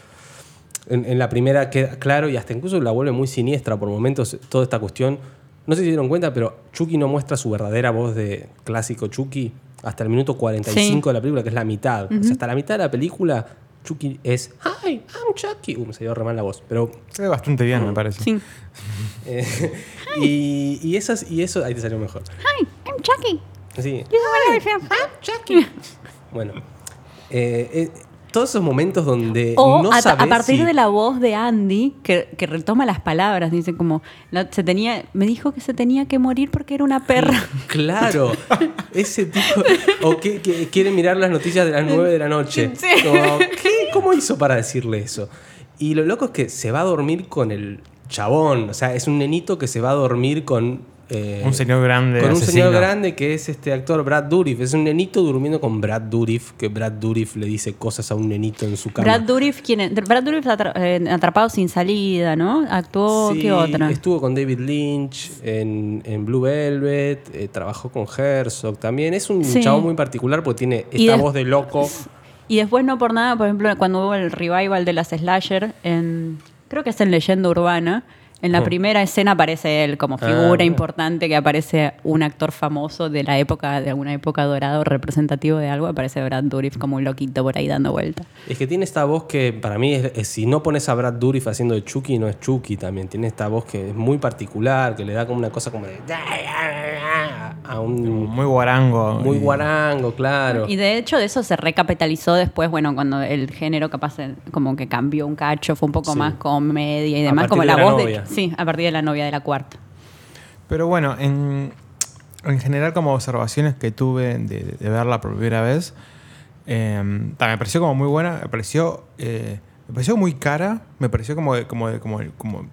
en, en la primera queda claro y hasta incluso la vuelve muy siniestra por momentos toda esta cuestión. No sé si se dieron cuenta, pero Chucky no muestra su verdadera voz de clásico Chucky hasta el minuto 45 Sí. de la película, que es la mitad. O sea, hasta la mitad de la película, Chucky es Hi, I'm Chucky. Uh, me salió re mal la voz. Pero Se ve bastante bien, me parece. Sí. [laughs] eh, y, y esas, y eso, ahí te salió mejor. Hi, I'm Chucky. Sí. You know what I feel? Bueno. eh, eh, todos esos momentos donde O no a, sabes a partir si- de la voz de Andy, que, que retoma las palabras, dice como, la- se tenía, me dijo que se tenía que morir porque era una perra. Claro, [laughs] ese tipo. O que, que quiere mirar las noticias de las 9 de la noche. Sí. Como, ¿qué? ¿Cómo hizo para decirle eso? Y lo loco es que se va a dormir con el chabón. O sea, es un nenito que se va a dormir con. eh, Un señor grande. Con un asesino. señor grande que es este actor Brad Dourif. Es un nenito durmiendo con Brad Dourif, que Brad Dourif le dice cosas a un nenito en su cama. Brad Dourif, ¿quién es? Brad Dourif eh, atrapado sin salida, ¿no? Actuó, Sí, ¿qué otra? Estuvo con David Lynch en, en Blue Velvet, eh, trabajó con Herzog también. Es un Sí. chavo muy particular porque tiene esta de- voz de loco. Y después no por nada, por ejemplo, cuando hubo el revival de las slasher, en, creo que es en Leyenda Urbana, en la Oh. primera escena aparece él como figura mira. importante, que aparece un actor famoso de la época, de alguna época dorada o representativo de algo, aparece Brad Dourif como un loquito por ahí dando vuelta. Es que tiene esta voz que para mí, es, es- si no pones a Brad Dourif haciendo de Chucky, no es Chucky también. Tiene esta voz que es muy particular, que le da como una cosa como de... A un... Muy guarango. Muy y- guarango, claro. Y de hecho de eso se recapitalizó después, bueno, cuando el género capaz eh, como que cambió un cacho, fue un poco Sí. más comedia y demás, como de la, la voz novia. de... Sí, a partir de la novia de la cuarta. Pero bueno, en, en general como observaciones que tuve de, de verla por primera vez, eh, ta, me pareció como muy buena, me pareció, eh, me pareció muy cara, me pareció como, como, como, como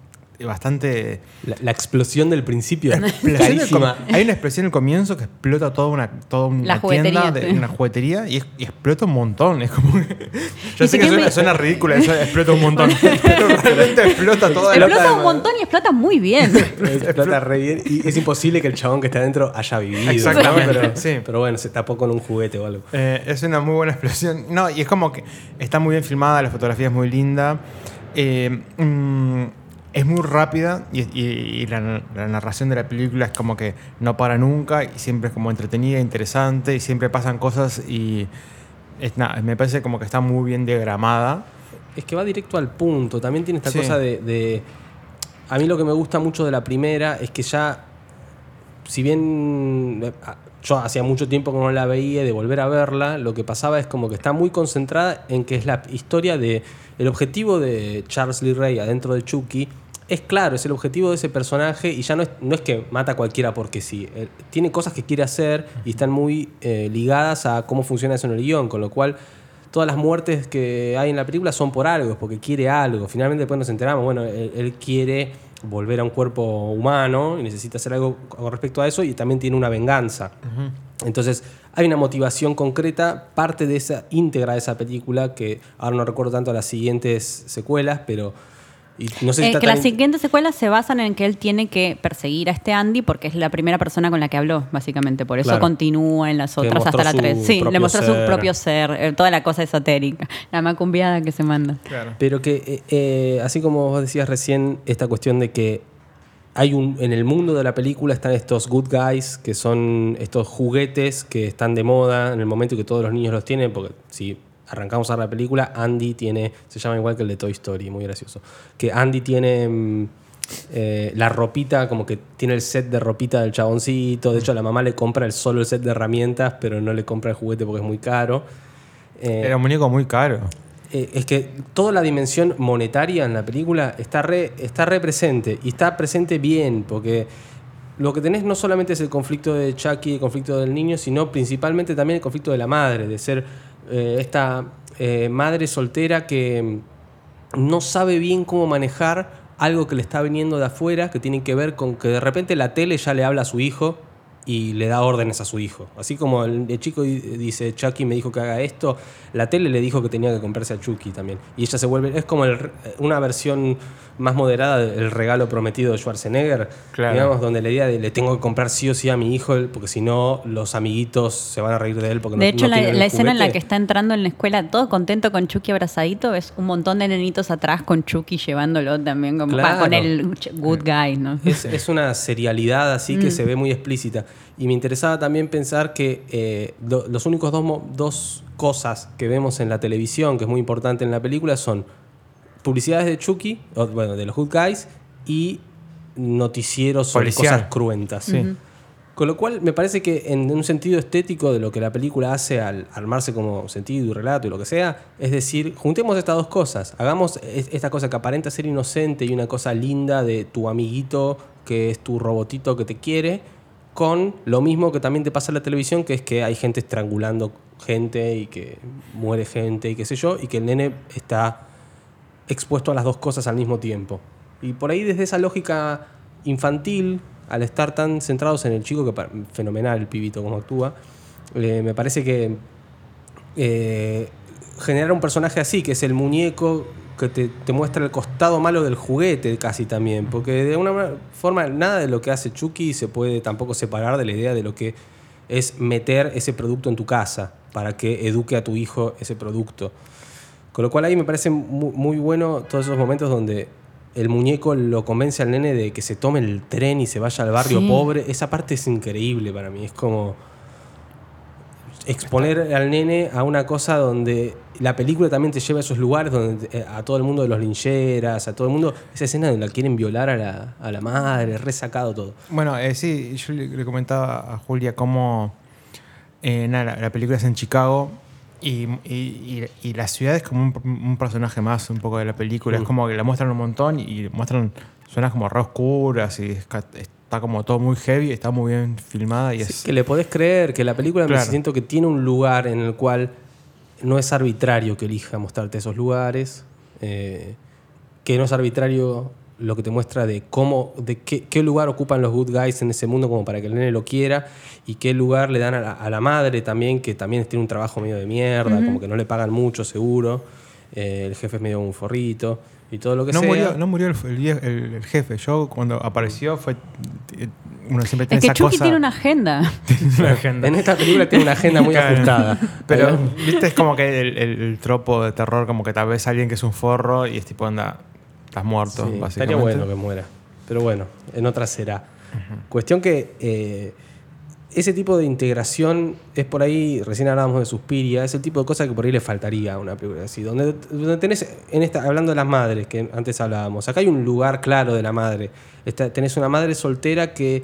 bastante... La, la explosión del principio es explosión del. Hay una expresión al comienzo que explota toda una, toda una tienda, de, una juguetería, y, es- y explota un montón. Es como que- yo Y sé que suena, me- suena ridículo, eso explota un montón, [laughs] pero realmente explota toda la Explota un montón y explota muy bien. [laughs] Explota re bien. Y es imposible que el chabón que está adentro haya vivido. ¿no? Exactamente, Pero, sí. pero bueno, se tapó con un juguete o algo. Eh, es una muy buena explosión. No, y es como que está muy bien filmada, la fotografía es muy linda. Eh, mm, es muy rápida y, y- y la, la narración de la película es como que no para nunca y siempre es como entretenida, interesante y siempre pasan cosas y es, nada, me parece como que está muy bien diagramada. Es que va directo al punto. También tiene esta Sí. cosa de, de- A mí lo que me gusta mucho de la primera es que ya. Si bien yo hacía mucho tiempo que no la veía, de volver a verla, lo que pasaba es como que está muy concentrada en que es la historia de. El objetivo de Charles Lee Ray adentro de Chucky es claro, es el objetivo de ese personaje y ya no es, no es que mata a cualquiera porque sí. Él tiene cosas que quiere hacer y están muy eh, ligadas a cómo funciona eso en el guion, con lo cual todas las muertes que hay en la película son por algo, porque quiere algo. Finalmente después nos enteramos, bueno, él, él quiere volver a un cuerpo humano y necesita hacer algo con respecto a eso y también tiene una venganza. Entonces hay una motivación concreta, parte de esa íntegra de esa película, que ahora no recuerdo tanto las siguientes secuelas, pero... y no sé si Eh, está que tan- las siguientes secuelas se basan en que él tiene que perseguir a este Andy porque es la primera persona con la que habló, básicamente. Por eso Claro. continúa en las otras hasta la su 3. Sí, le mostró ser. su propio ser, eh, toda la cosa esotérica, la macumbiada que se manda. Claro. Pero que, eh, eh, así como vos decías recién, esta cuestión de que hay un, en el mundo de la película están estos good guys, que son estos juguetes que están de moda en el momento que todos los niños los tienen, porque si arrancamos a ver la película, Andy tiene, se llama igual que el de Toy Story, muy gracioso, que Andy tiene mm, eh, la ropita, como que tiene el set de ropita del chaboncito, de hecho la mamá le compra el, solo el set de herramientas, pero no le compra el juguete porque es muy caro. Eh, Era un muñeco muy caro. eh, es que toda la dimensión monetaria en la película está re, está re presente y está presente bien, porque lo que tenés no solamente es el conflicto de Chucky, el conflicto del niño, sino principalmente también el conflicto de la madre, de ser eh, esta eh, madre soltera que no sabe bien cómo manejar algo que le está viniendo de afuera, que tiene que ver con que de repente la tele ya le habla a su hijo y le da órdenes a su hijo. Así como el, el chico di- dice, Chucky me dijo que haga esto, la tele le dijo que tenía que comprarse a Chucky también. Y ella se vuelve, es como el re- una versión más moderada del regalo prometido de Schwarzenegger, Claro. digamos, donde la idea de le tengo que comprar sí o sí a mi hijo, porque si no los amiguitos se van a reír de él porque De no hecho, no la, escena en la que está entrando en la escuela todo contento con Chucky abrazadito, ves un montón de nenitos atrás con Chucky llevándolo también, como, Claro. con el good guy, ¿no? Es, es una serialidad así Mm. que se ve muy explícita. Y me interesaba también pensar que eh, do- los únicos dos, dos cosas que vemos en la televisión, que es muy importante en la película, son publicidades de Chucky, o, bueno, de los Good Guys, y noticieros sobre Policial. cosas cruentas. Sí. Con lo cual, me parece que en un sentido estético de lo que la película hace al armarse como sentido y relato y lo que sea, es decir, juntemos estas dos cosas. Hagamos es- esta cosa que aparenta ser inocente y una cosa linda de tu amiguito que es tu robotito que te quiere, con lo mismo que también te pasa en la televisión, que es que hay gente estrangulando gente y que muere gente y qué sé yo, y que el nene está expuesto a las dos cosas al mismo tiempo. Y por ahí desde esa lógica infantil, al estar tan centrados en el chico, que fenomenal el pibito como actúa, eh, me parece que eh, generar un personaje así, que es el muñeco que te, te muestra el costado malo del juguete casi también, porque de una ma- forma nada de lo que hace Chucky se puede tampoco separar de la idea de lo que es meter ese producto en tu casa para que eduque a tu hijo ese producto. Con lo cual ahí me parece mu- muy, bueno todos esos momentos donde el muñeco lo convence al nene de que se tome el tren y se vaya al barrio Sí. pobre. Esa parte es increíble para mí. Es como exponer al nene a una cosa donde la película también te lleva a esos lugares donde eh, a todo el mundo de los lincheras, a todo el mundo, esa escena donde la quieren violar a la, a la madre, resacado todo. Bueno, eh, sí, yo le, comentaba a Julia cómo eh, nada, la, la película es en Chicago y, y- y- y la ciudad es como un, un personaje más un poco de la película. Mm. Es como que la muestran un montón y muestran zonas como re oscuras y es está como todo muy heavy, está muy bien filmada y Sí, es... que le podés creer que la película me siento que tiene un lugar en el cual no es arbitrario que elija mostrarte esos lugares, eh, que no es arbitrario lo que te muestra de cómo, de qué, qué lugar ocupan los good guys en ese mundo como para que el nene lo quiera y qué lugar le dan a la, a la madre también, que también tiene un trabajo medio de mierda, como que no le pagan mucho seguro, eh, el jefe es medio un forrito y todo lo que No sea. murió, no murió el, el el- el jefe. Yo cuando apareció fue... eh, Uno siempre tiene Es que esa Chucky cosa... tiene una agenda. [laughs] una agenda. En esta película tiene una agenda muy [laughs] ajustada. Pero, viste, es como que el, el- el tropo de terror, como que tal vez alguien que es un forro y es tipo, anda, estás muerto, Sí, básicamente. estaría bueno que muera. Pero bueno, en otra será. Cuestión que eh, ese tipo de integración es por ahí, recién hablábamos de Suspiria, es el tipo de cosa que por ahí le faltaría a una película así. Donde, donde en esta, hablando de las madres, que antes hablábamos, acá hay un lugar claro de la madre. Está- tenés una madre soltera que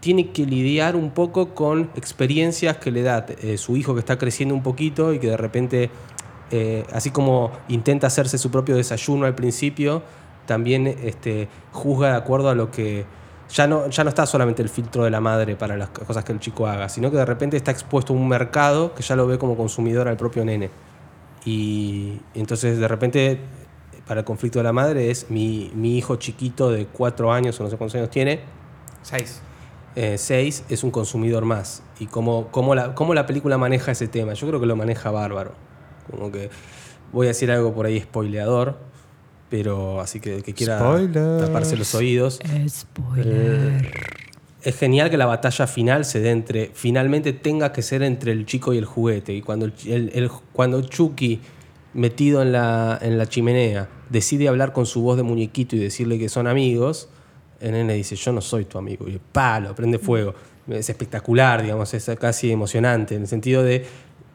tiene que lidiar un poco con experiencias que le da eh, su hijo que está creciendo un poquito y que de repente, eh, así como intenta hacerse su propio desayuno al principio, también este, juzga de acuerdo a lo que... Ya no, ya no está solamente el filtro de la madre para las cosas que el chico haga, sino que de repente está expuesto a un mercado que ya lo ve como consumidor al propio nene. Y entonces de repente para el conflicto de la madre es mi, mi hijo chiquito de cuatro años o no sé cuántos años tiene, Seis. eh, seis, es un consumidor más. Y cómo, cómo, la, cómo la película maneja ese tema. Yo creo que lo maneja bárbaro. Como que voy a decir algo por ahí spoileador, pero así que el que quiera Spoilers. taparse los oídos. Eh, es genial que la batalla final se dé entre. Finalmente tenga que ser entre el chico y el juguete. Y cuando, el, el- el- cuando Chucky, metido en la, en la chimenea, decide hablar con su voz de muñequito y decirle que son amigos, el nene dice: Yo no soy tu amigo. Y palo, prende fuego. Es espectacular, digamos, es casi emocionante. En el sentido de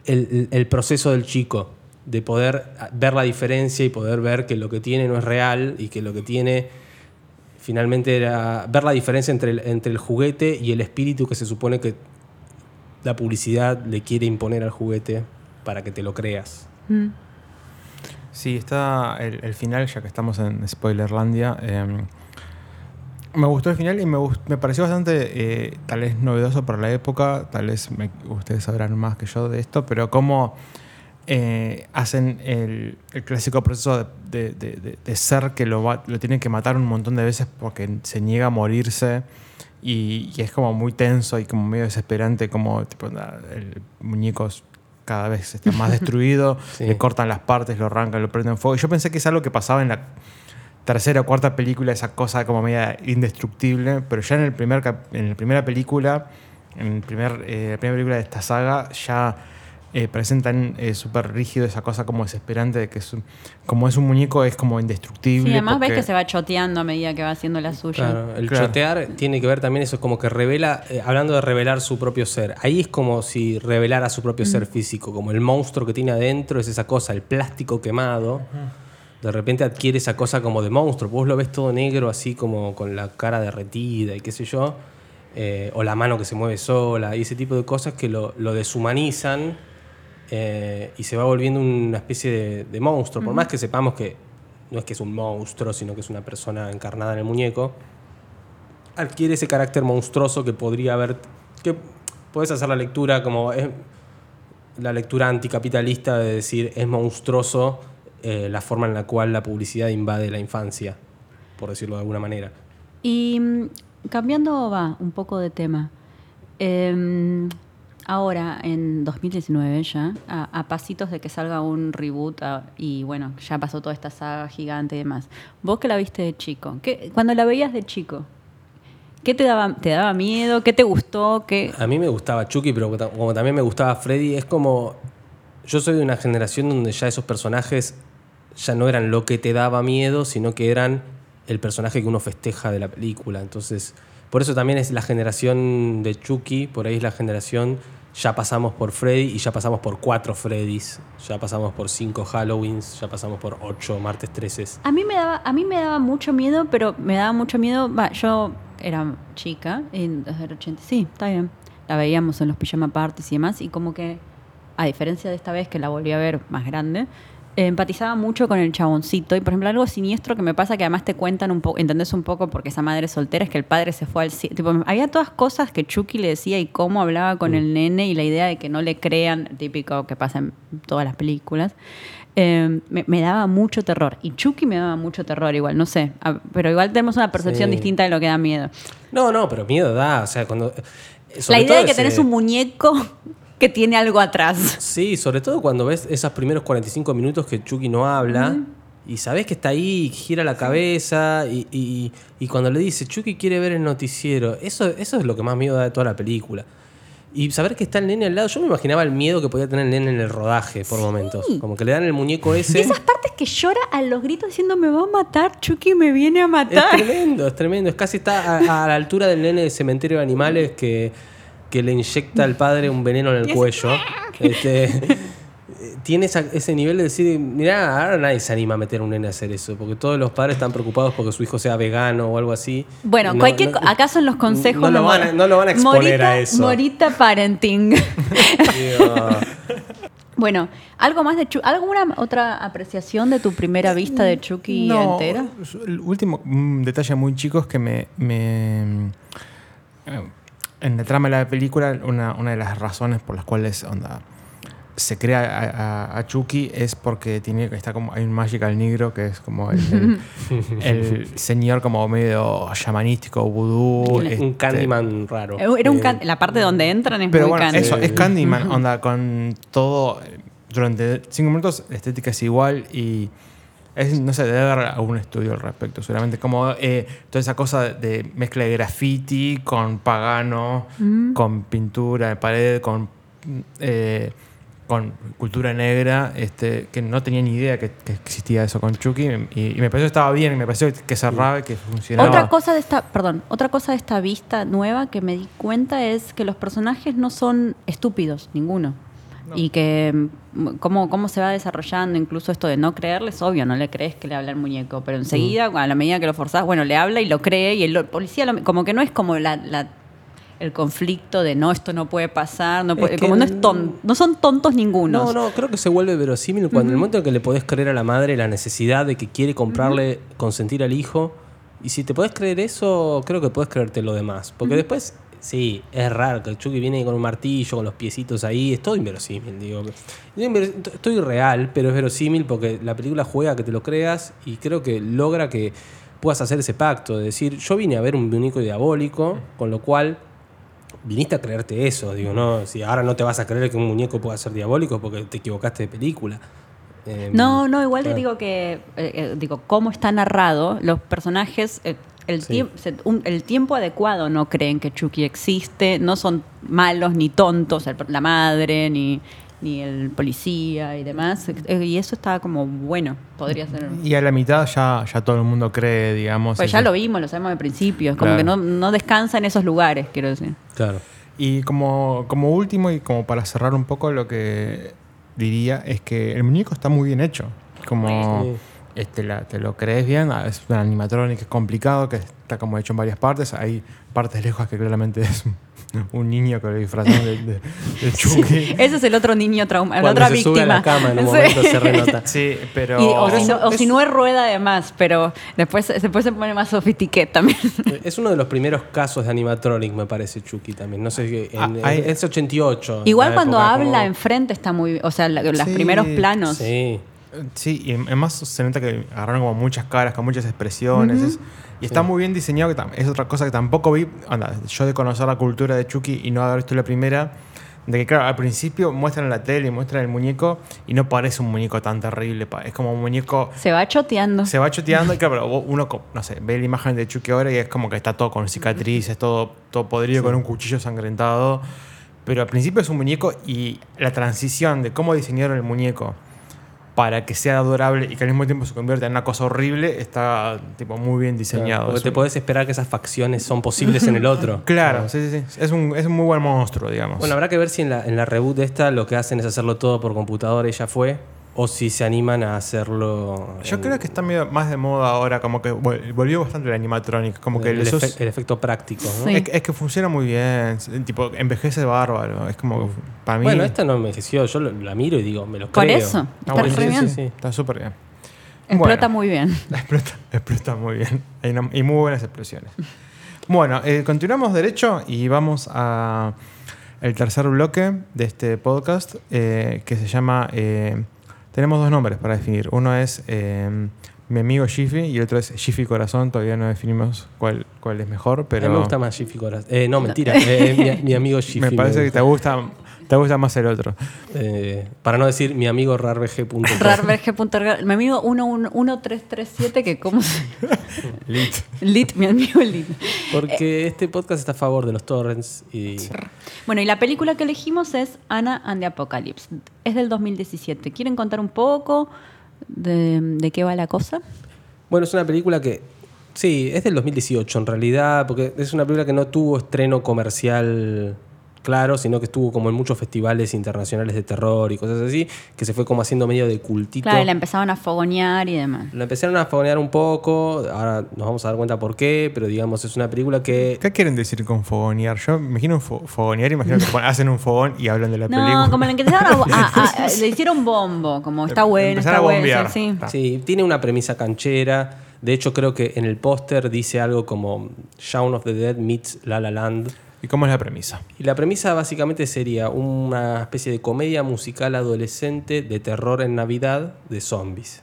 el- el proceso del chico. De poder ver la diferencia y poder ver que lo que tiene no es real y que lo que tiene finalmente era ver la diferencia entre el, entre el juguete y el espíritu que se supone que la publicidad le quiere imponer al juguete para que te lo creas. Mm. Sí, está el, el final, ya que estamos en Spoilerlandia. eh, me gustó el final y me, gust- me pareció bastante, eh, tal vez novedoso para la época, tal vez me- ustedes sabrán más que yo de esto, pero cómo eh, hacen el, el clásico proceso de, de- de- de- de ser que lo, va- lo tienen que matar un montón de veces porque se niega a morirse y, y es como muy tenso y como medio desesperante, como tipo, el muñeco cada vez está más [laughs] destruido, Sí. le cortan las partes, lo arrancan, lo prenden fuego. Yo pensé que es algo que pasaba en la tercera o cuarta película, esa cosa como media indestructible, pero ya en, el primer en la primera película, en el primer, eh, la primera película de esta saga, ya eh, presentan eh, súper rígido esa cosa como desesperante de que es un- como es un muñeco es como indestructible. Sí, además ves que se va choteando a medida que va haciendo la suya. Claro, el Claro. chotear tiene que ver también eso, como que revela, eh, hablando de revelar su propio ser, ahí es como si revelara su propio ser físico, como el monstruo que tiene adentro es esa cosa, el plástico quemado, de repente adquiere esa cosa como de monstruo, vos lo ves todo negro así como con la cara derretida y qué sé yo, eh, o la mano que se mueve sola, y ese tipo de cosas que lo, lo deshumanizan eh, y se va volviendo una especie de, de monstruo, por más que sepamos que no es que es un monstruo, sino que es una persona encarnada en el muñeco, adquiere ese carácter monstruoso que podría haber, que puedes hacer la lectura como es la lectura anticapitalista de decir es monstruoso eh, la forma en la cual la publicidad invade la infancia, por decirlo de alguna manera. Y mm, cambiando va un poco de tema. Em, ahora, en 2019 ya, a, pasitos de que salga un reboot a- y bueno, ya pasó toda esta saga gigante y demás. Vos que la viste de chico, ¿qué, cuando la veías de chico, ¿qué te daba, te daba miedo? ¿Qué te gustó? ¿Qué, A mí me gustaba Chucky, pero como también me gustaba Freddy, es como. Yo soy de una generación donde ya esos personajes ya no eran lo que te daba miedo, sino que eran el personaje que uno festeja de la película. Entonces, por eso también es la generación de Chucky, por ahí es la generación. Ya pasamos por Freddy y ya pasamos por cuatro Freddys, ya pasamos por cinco Halloweens, ya pasamos por ocho martes 13. A mí me daba, a mí me daba mucho miedo, pero me daba mucho miedo. va, yo era chica, en el 80, sí, está bien. La veíamos en los pijama parties y demás, y como que, a diferencia de esta vez que la volví a ver más grande, empatizaba mucho con el chaboncito. Y por ejemplo, algo siniestro que me pasa que además te cuentan un poco, entendés un poco porque esa madre soltera es que el padre se fue al cielo. Tipo, había todas cosas que Chucky le decía y cómo hablaba con el nene y la idea de que no le crean, típico que pasa en todas las películas. eh, me, me daba mucho terror. Y Chucky me daba mucho terror igual, no sé. a- pero igual tenemos una percepción Sí. distinta de lo que da miedo. No, no, pero miedo da. O sea, cuando. eh, La idea de que ese- tenés un muñeco que tiene algo atrás. Sí, sobre todo cuando ves esos primeros 45 minutos que Chucky no habla y sabes que está ahí, gira la cabeza y, y- y cuando le dice Chucky quiere ver el noticiero, eso, eso es lo que más miedo da de toda la película. Y saber que está el nene al lado, yo me imaginaba el miedo que podía tener el nene en el rodaje por momentos. Como que le dan el muñeco Y ese. esas partes que llora a los gritos diciendo me va a matar, Chucky me viene a Es matar. tremendo, es tremendo. Es casi está a, a la altura del nene de cementerio de animales que, que le inyecta al padre un veneno en el cuello. [laughs] Este, tiene esa- ese nivel de decir, mirá, ahora nadie se anima a meter a un nene a hacer eso, porque todos los padres están preocupados porque su hijo sea vegano o algo así. Bueno, No- cualquier no- acá son los consejos. No lo de van a- no lo van a exponer Morita- a eso. Morita Parenting. [laughs] [laughs] Bueno, ¿algo más de Chucky? ¿Alguna otra apreciación de tu primera vista de Chucky No, entera? El último un detalle muy chico es que me, me- eh, en la trama de la película una, una de las razones por las cuales onda se crea a, a- a Chucky es porque tiene está como hay un magical negro que es como el, el- [laughs] el señor como medio shamanístico vudú Un, este, un Candyman raro. Era un Eh, can- la parte donde entran es pero muy bueno Candy. eso es Candyman onda con todo eh, durante cinco minutos la estética es igual y es, no sé, debe haber algún estudio al respecto, seguramente. Como eh, toda esa cosa de mezcla de graffiti con pagano, con pintura de pared, con, eh, con cultura negra, este, que no tenía ni idea que, que existía eso con Chucky. Y, y me pareció que estaba bien, me pareció que cerraba y que funcionaba. Otra cosa de esta, perdón, otra cosa de esta vista nueva que me di cuenta es que los personajes no son estúpidos, ninguno. Y que mm, cómo, cómo se va desarrollando, incluso esto de no creerles, obvio, no le crees que le habla el muñeco, pero enseguida, a la medida que lo forzás, bueno, le habla y lo cree, y el policía, lo- como que no es como la, la- el conflicto de no, esto no puede pasar, no puede- como no, es ton- no son tontos ninguno. No, no, creo que se vuelve verosímil cuando en el momento en que le podés creer a la madre la necesidad de que quiere comprarle, consentir al hijo. Y si te podés creer eso, creo que podés creerte lo demás. Porque después, sí, es raro que el Chucky viene con un martillo, con los piecitos ahí. Es todo inverosímil, digo. Estoy real, pero es verosímil porque la película juega a que te lo creas y creo que logra que puedas hacer ese pacto. De decir, yo vine a ver un muñeco diabólico, con lo cual viniste a creerte eso, digo, no, si ahora no te vas a creer que un muñeco pueda ser diabólico porque te equivocaste de película. Eh, No, no, igual te digo que, eh, eh, digo, cómo está narrado, los personajes, eh, el, Sí. tiemp- se- un- el tiempo adecuado no creen que Chucky existe, no son malos ni tontos, el- la madre, ni, ni el policía y demás, y eso está como bueno, podría ser. Y a la mitad ya, ya todo el mundo cree, digamos. Pues ya lo vimos, lo sabemos de principio, es como Claro. que no, no descansa en esos lugares, quiero decir. Claro. Y como, como último y como para cerrar un poco lo que diría es que el muñeco está muy bien hecho. Como Sí. Este, la- te lo crees bien, ah, es un animatronic que es complicado, que está como hecho en varias partes. Hay partes lejos que claramente es [laughs] un, niño que lo disfrazaron de, de, de [laughs] Chucky. Ese es el otro niño trauma, la otra se víctima. sube a la cama en un Sí. momento se renota. [laughs] Sí, pero... Y- o, Pero si no, o si eso- no es rueda además, pero después, después se pone más sofistiqué también. Es uno de los primeros casos de animatronic, me parece, Chucky también. No sé, qué, en- Ah, hay- es 88. Igual cuando época habla como- enfrente está muy O sea, la- los Sí, primeros planos. Sí. Sí, y además se nota que agarraron como muchas caras, con muchas expresiones. es- y está muy bien diseñado, que es otra cosa que tampoco vi. anda, yo de conocer la cultura de Chucky y no haber visto la primera, de que claro, al principio muestran la tele, muestran el muñeco y no parece un muñeco tan terrible. Es como un muñeco... Se va choteando. Se va choteando y claro, [laughs] pero uno, no sé, ve la imagen de Chucky ahora y es como que está todo con cicatrices, todo, todo podrido, con un cuchillo sangrentado. Pero al principio es un muñeco y la transición de cómo diseñaron el muñeco para que sea adorable y que al mismo tiempo se convierta en una cosa horrible está tipo muy bien diseñado. Porque te podés esperar que esas facciones son posibles en el otro. [laughs] Claro, sí, sí, sí. Es un, es un muy buen monstruo, digamos. Bueno, habrá que ver si en la, en la reboot de esta lo que hacen es hacerlo todo por computadora y ya fue. O si se animan a hacerlo. Yo en- creo que está medio más de moda ahora, como que vol- volvió bastante el animatronic, como que el, sos- efe- el efecto práctico. ¿no? Sí. es, es que funciona muy bien, tipo, envejece bárbaro, es como, para mí... Bueno, esta no me envejeció. Yo lo- la miro y digo, me lo Por creo. eso, Está está bueno, sí, bien. sí, sí. Está súper bien. Explota Bueno. muy bien. [laughs] Explota, explota muy bien. Hay una- y muy buenas explosiones. Bueno, eh, continuamos derecho y vamos a el tercer bloque de este podcast eh, que se llama... eh, tenemos dos nombres para definir. Uno es eh, mi amigo Jiffy y el otro es Jiffy Corazón. Todavía no definimos cuál, cuál es mejor, A pero mí me gusta más Jiffy Corazón. Eh, no, mentira. eh, mi, mi amigo [laughs] Jiffy. me parece que te gusta, te gusta más el otro. Eh, para no decir mi amigo rarbg.com. [laughs] Rarberge.org. Mi amigo 11337, que cómo se. [laughs] Lit. Lit, mi amigo Lit. Porque este podcast está a favor de los torrents y Bueno, y la película que elegimos es Anna and the Apocalypse. Es del 2017. ¿Quieren contar un poco de, de qué va la cosa? Bueno, es una película que. Sí, es del 2018 en realidad, porque es una película que no tuvo estreno comercial claro, sino que estuvo como en muchos festivales internacionales de terror y cosas así, que se fue como haciendo medio de cultito. Claro, y la empezaban a fogonear y demás. La empezaron a fogonear un poco, ahora nos vamos a dar cuenta por qué, pero digamos, es una película que. ¿Qué quieren decir con fogonear? Yo me imagino un fo- fogonear, imagino que [laughs] hacen un fogón y hablan de la película. No, como la que empezaron a, a- a- le hicieron bombo, como está bueno, está bueno. Sí, sí. Sí, tiene una premisa canchera. De hecho, creo que en el póster dice algo como Shaun of the Dead meets La La Land. ¿Y cómo es la premisa? Y la premisa básicamente sería una especie de comedia musical adolescente de terror en Navidad de zombies.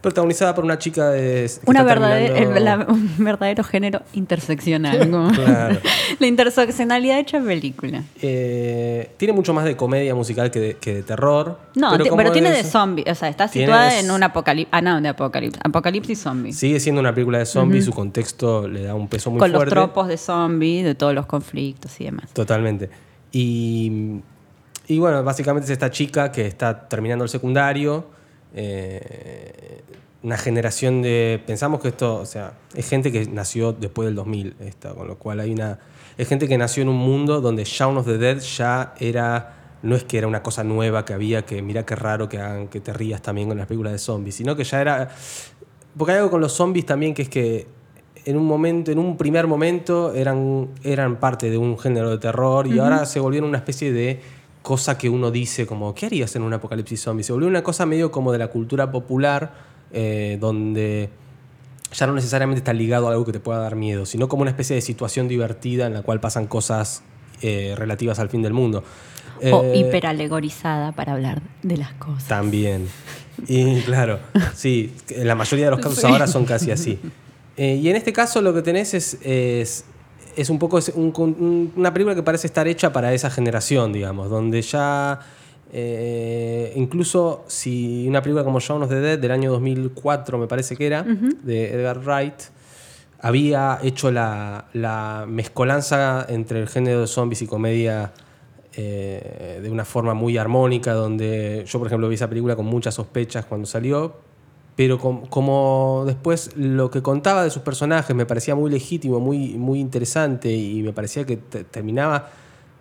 Protagonizada por una chica de. Una está verdadera, terminando- el- la- un verdadero género interseccional. [laughs] Claro. [laughs] La interseccionalidad hecha película. Eh, tiene mucho más de comedia musical que de, que de terror. No, pero, tiene de zombie. O sea, está situada en un apocalipsis. Ah, no, de apocalipsis. Apocalipsis zombie. Sigue siendo una película de zombies, su contexto le da un peso muy Con fuerte. los tropos de zombie, de todos los conflictos y demás. Totalmente. Y, y bueno, básicamente es esta chica que está terminando el secundario. Eh, una generación de. Pensamos que esto, o sea, es gente que nació después del 2000, esta, con lo cual hay una. Es gente que nació en un mundo donde Shaun of the Dead ya era. No es que era una cosa nueva que había, que mira qué raro que hagan que te rías también con las películas de zombies, sino que ya era. Porque hay algo con los zombies también que es que en un momento, en un primer momento, eran, eran parte de un género de terror y ahora se volvieron una especie de cosa que uno dice como, ¿qué harías en un apocalipsis zombie? Se volvió una cosa medio como de la cultura popular, eh, donde ya no necesariamente está ligado a algo que te pueda dar miedo, sino como una especie de situación divertida en la cual pasan cosas eh, relativas al fin del mundo. O Eh, hiperalegorizada para hablar de las cosas. también. Y claro, sí, la mayoría de los casos ahora son casi así. Eh, y en este caso lo que tenés es, es, es un poco un- una película que parece estar hecha para esa generación, digamos, donde ya eh, incluso si una película como Shaun of the Dead del año 2004 me parece que era, de Edgar Wright, había hecho la, la mezcolanza entre el género de zombies y comedia eh, de una forma muy armónica, donde yo, por ejemplo, vi esa película con muchas sospechas cuando salió, pero com- como después lo que contaba de sus personajes me parecía muy legítimo, muy, muy interesante y me parecía que te- terminaba,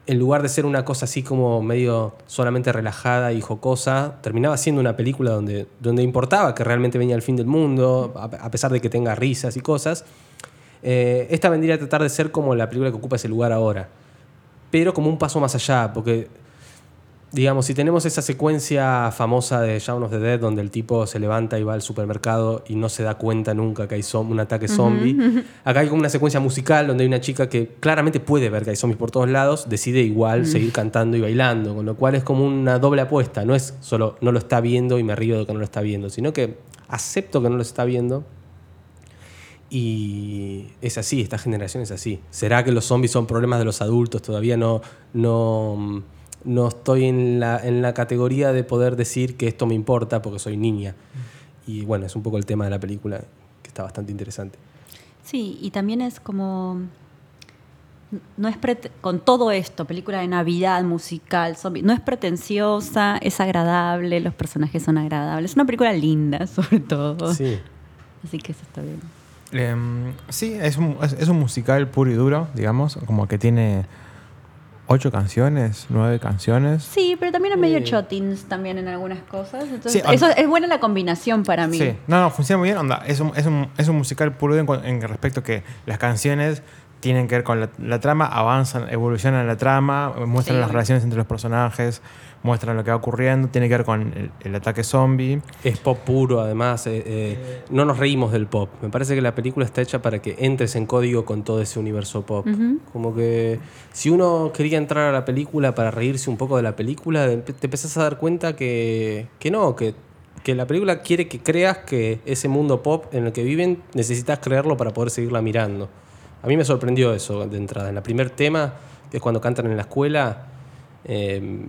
en lugar de ser una cosa así como medio solamente relajada y jocosa, terminaba siendo una película donde, donde importaba que realmente venía el fin del mundo, a, a pesar de que tenga risas y cosas. Eh, esta vendría a tratar de ser como la película que ocupa ese lugar ahora, pero como un paso más allá, porque, digamos, si tenemos esa secuencia famosa de Shaun of the Dead, donde el tipo se levanta y va al supermercado y no se da cuenta nunca que hay un ataque zombie, [laughs] acá hay como una secuencia musical donde hay una chica que claramente puede ver que hay zombies por todos lados, decide igual seguir cantando y bailando, con lo cual es como una doble apuesta, no es solo no lo está viendo y me río de que no lo está viendo, sino que acepto que no lo está viendo. Y es así, esta generación es así. ¿Será que los zombies son problemas de los adultos? Todavía no, no, no estoy en la, en la categoría de poder decir que esto me importa porque soy niña. Y bueno, es un poco el tema de la película, que está bastante interesante. Sí, y también es como. No es con todo esto, película de Navidad, musical, zombie, no es pretenciosa, es agradable, los personajes son agradables. Es una película linda, [laughs] sobre todo. Sí. Así que eso está bien. Em, sí, es un, es, es un musical puro y duro, digamos, como que tiene ocho canciones, nueve canciones. Sí, pero también es medio Eh. chotins también en algunas cosas. Entonces, Sí, eso es buena la combinación para mí. Sí, no, no, funciona muy bien. Onda, es, un, es, un, es un musical puro en, en respecto que las canciones tienen que ver con la, la trama, avanzan, evolucionan la trama, muestran Sí. las relaciones entre los personajes, muestran lo que va ocurriendo, tiene que ver con el, el ataque zombie. Es pop puro, además. eh, eh, no nos reímos del pop. Me parece que la película está hecha para que entres en código con todo ese universo pop. Como que si uno quería entrar a la película para reírse un poco de la película, te te empezás a dar cuenta que, que no, que, que la película quiere que creas que ese mundo pop en el que viven necesitas creerlo para poder seguirla mirando. A mí me sorprendió eso de entrada. En el primer tema, que es cuando cantan en la escuela, eh,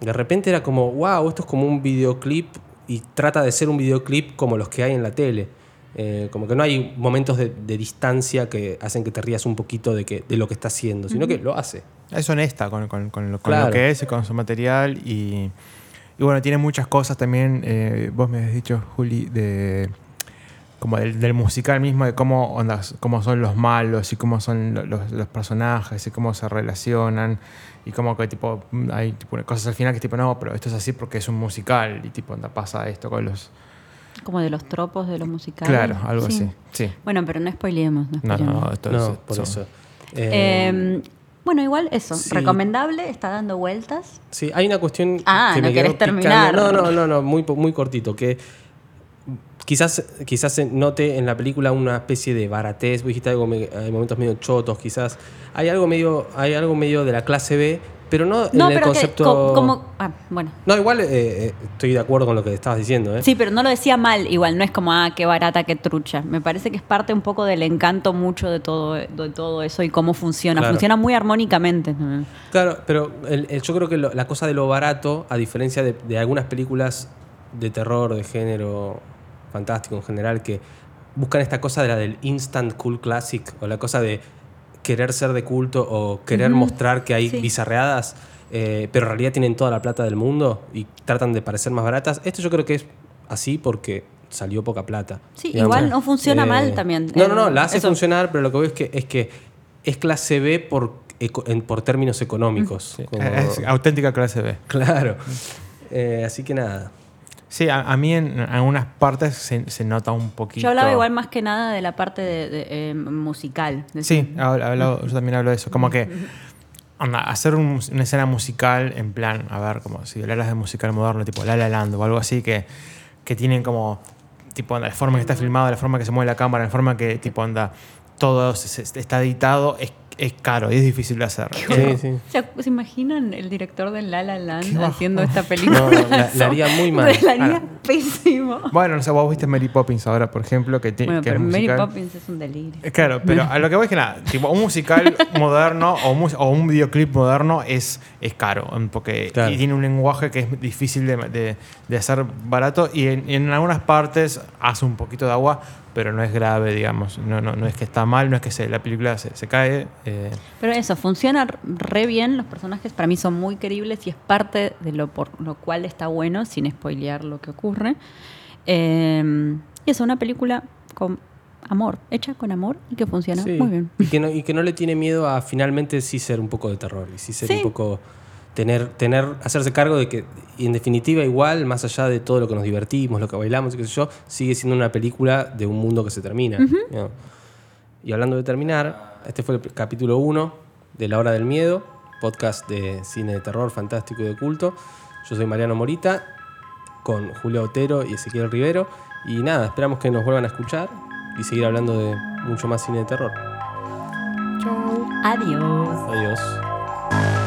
de repente era como, wow, esto es como un videoclip y trata de ser un videoclip como los que hay en la tele. Eh, como que no hay momentos de, de distancia que hacen que te rías un poquito de, que, de lo que está haciendo, sino que lo hace. Es honesta con, con- con lo, con Claro. lo que es y con su material. Y, y bueno, tiene muchas cosas también. eh, vos me has dicho, Juli, de como del, del musical mismo, de cómo, ondas, cómo son los malos y cómo son lo- los, los personajes y cómo se relacionan. Y cómo que tipo, hay tipo, cosas al final que es tipo, no, pero esto es así porque es un musical. Y tipo, onda, pasa esto con los... Como de los tropos de los musicales. Claro, algo Sí. así. Sí. Bueno, pero no spoileemos. No, No, spoileemos. no, esto No, es- por eso. Eh, Eh, bueno, igual eso. sí. Recomendable, está dando vueltas. Sí, hay una cuestión Ah, que no me querés quedó picando. terminar. No, no, no, no, muy, muy cortito. Que quizás, quizás se note en la película una especie de baratez. Vos dijiste algo, hay momentos medio chotos, quizás. Hay algo medio, hay algo medio de la clase B, pero no, No, en el concepto. que como... Ah, bueno. No, igual eh, eh, estoy de acuerdo con lo que estabas diciendo, ¿eh? Sí, pero no lo decía mal, igual, no es como, ah, qué barata, qué trucha. Me parece que es parte un poco del encanto mucho de todo, de todo eso y cómo funciona. Claro. Funciona muy armónicamente. Claro, pero el- el- yo creo que lo- la cosa de lo barato, a diferencia de, de algunas películas de terror, de género fantástico en general, que buscan esta cosa de la del instant cool classic, o la cosa de querer ser de culto o querer mostrar que hay Sí. bizarreadas, eh, pero en realidad tienen toda la plata del mundo y tratan de parecer más baratas. Esto yo creo que es así porque salió poca plata. Sí, igual no funciona mal también. No, no, no, Eh, la hace eso. funcionar, pero lo que veo es que es, que es clase B por, en- por términos económicos. como- Es auténtica clase B. Claro. Eh, así que nada. Sí, a, a mí en algunas partes se, se nota un poquito. Yo hablaba igual más que nada de la parte de, de, eh, musical. De- Sí, yo también hablo de eso. Como que onda, hacer un- una escena musical en plan, a ver, como si hablaras de musical moderno, tipo La La Land o algo así, que, que tienen como, tipo, onda, la forma que está filmado, la forma que se mueve la cámara, la forma que, tipo, onda, todo se- se- está editado, es, es caro y es difícil de hacer. Sí, sí. ¿Se, se imaginan el director de La La Land haciendo esta película? No, la, la [laughs] haría muy mal. La haría pésimo. Bueno, no sé, vos viste Mary Poppins ahora, por ejemplo, que, ti- Bueno, que es pero Mary. Poppins es un delirio. Eh, Claro, pero a lo que voy es que nada, tipo, un musical [laughs] moderno o, mus- o un videoclip moderno es, es caro, porque Claro. y tiene un lenguaje que es difícil de, de- de hacer barato y en, en algunas partes hace un poquito de agua, pero no es grave, digamos. No, no, no es que está mal, no es que se, la película se, se cae. eh, Pero eso, funciona re bien. Los personajes para mí son muy queribles y es parte de lo por lo cual está bueno, sin spoilear lo que ocurre. Eh, y es una película con amor, hecha con amor y que funciona Sí. muy bien. Y que, no, y que no le tiene miedo a finalmente sí ser un poco de terror. Y sí ser Sí. un poco. Tener, tener, hacerse cargo de que, en definitiva, igual, más allá de todo lo que nos divertimos, lo que bailamos y qué sé yo, sigue siendo una película de un mundo que se termina. ¿no? Y hablando de terminar, este fue el capítulo 1 de La Hora del Miedo, podcast de cine de terror fantástico y de culto. Yo soy Mariano Morita, con Julio Otero y Ezequiel Rivero. Y nada, esperamos que nos vuelvan a escuchar y seguir hablando de mucho más cine de terror. Adiós. Adiós.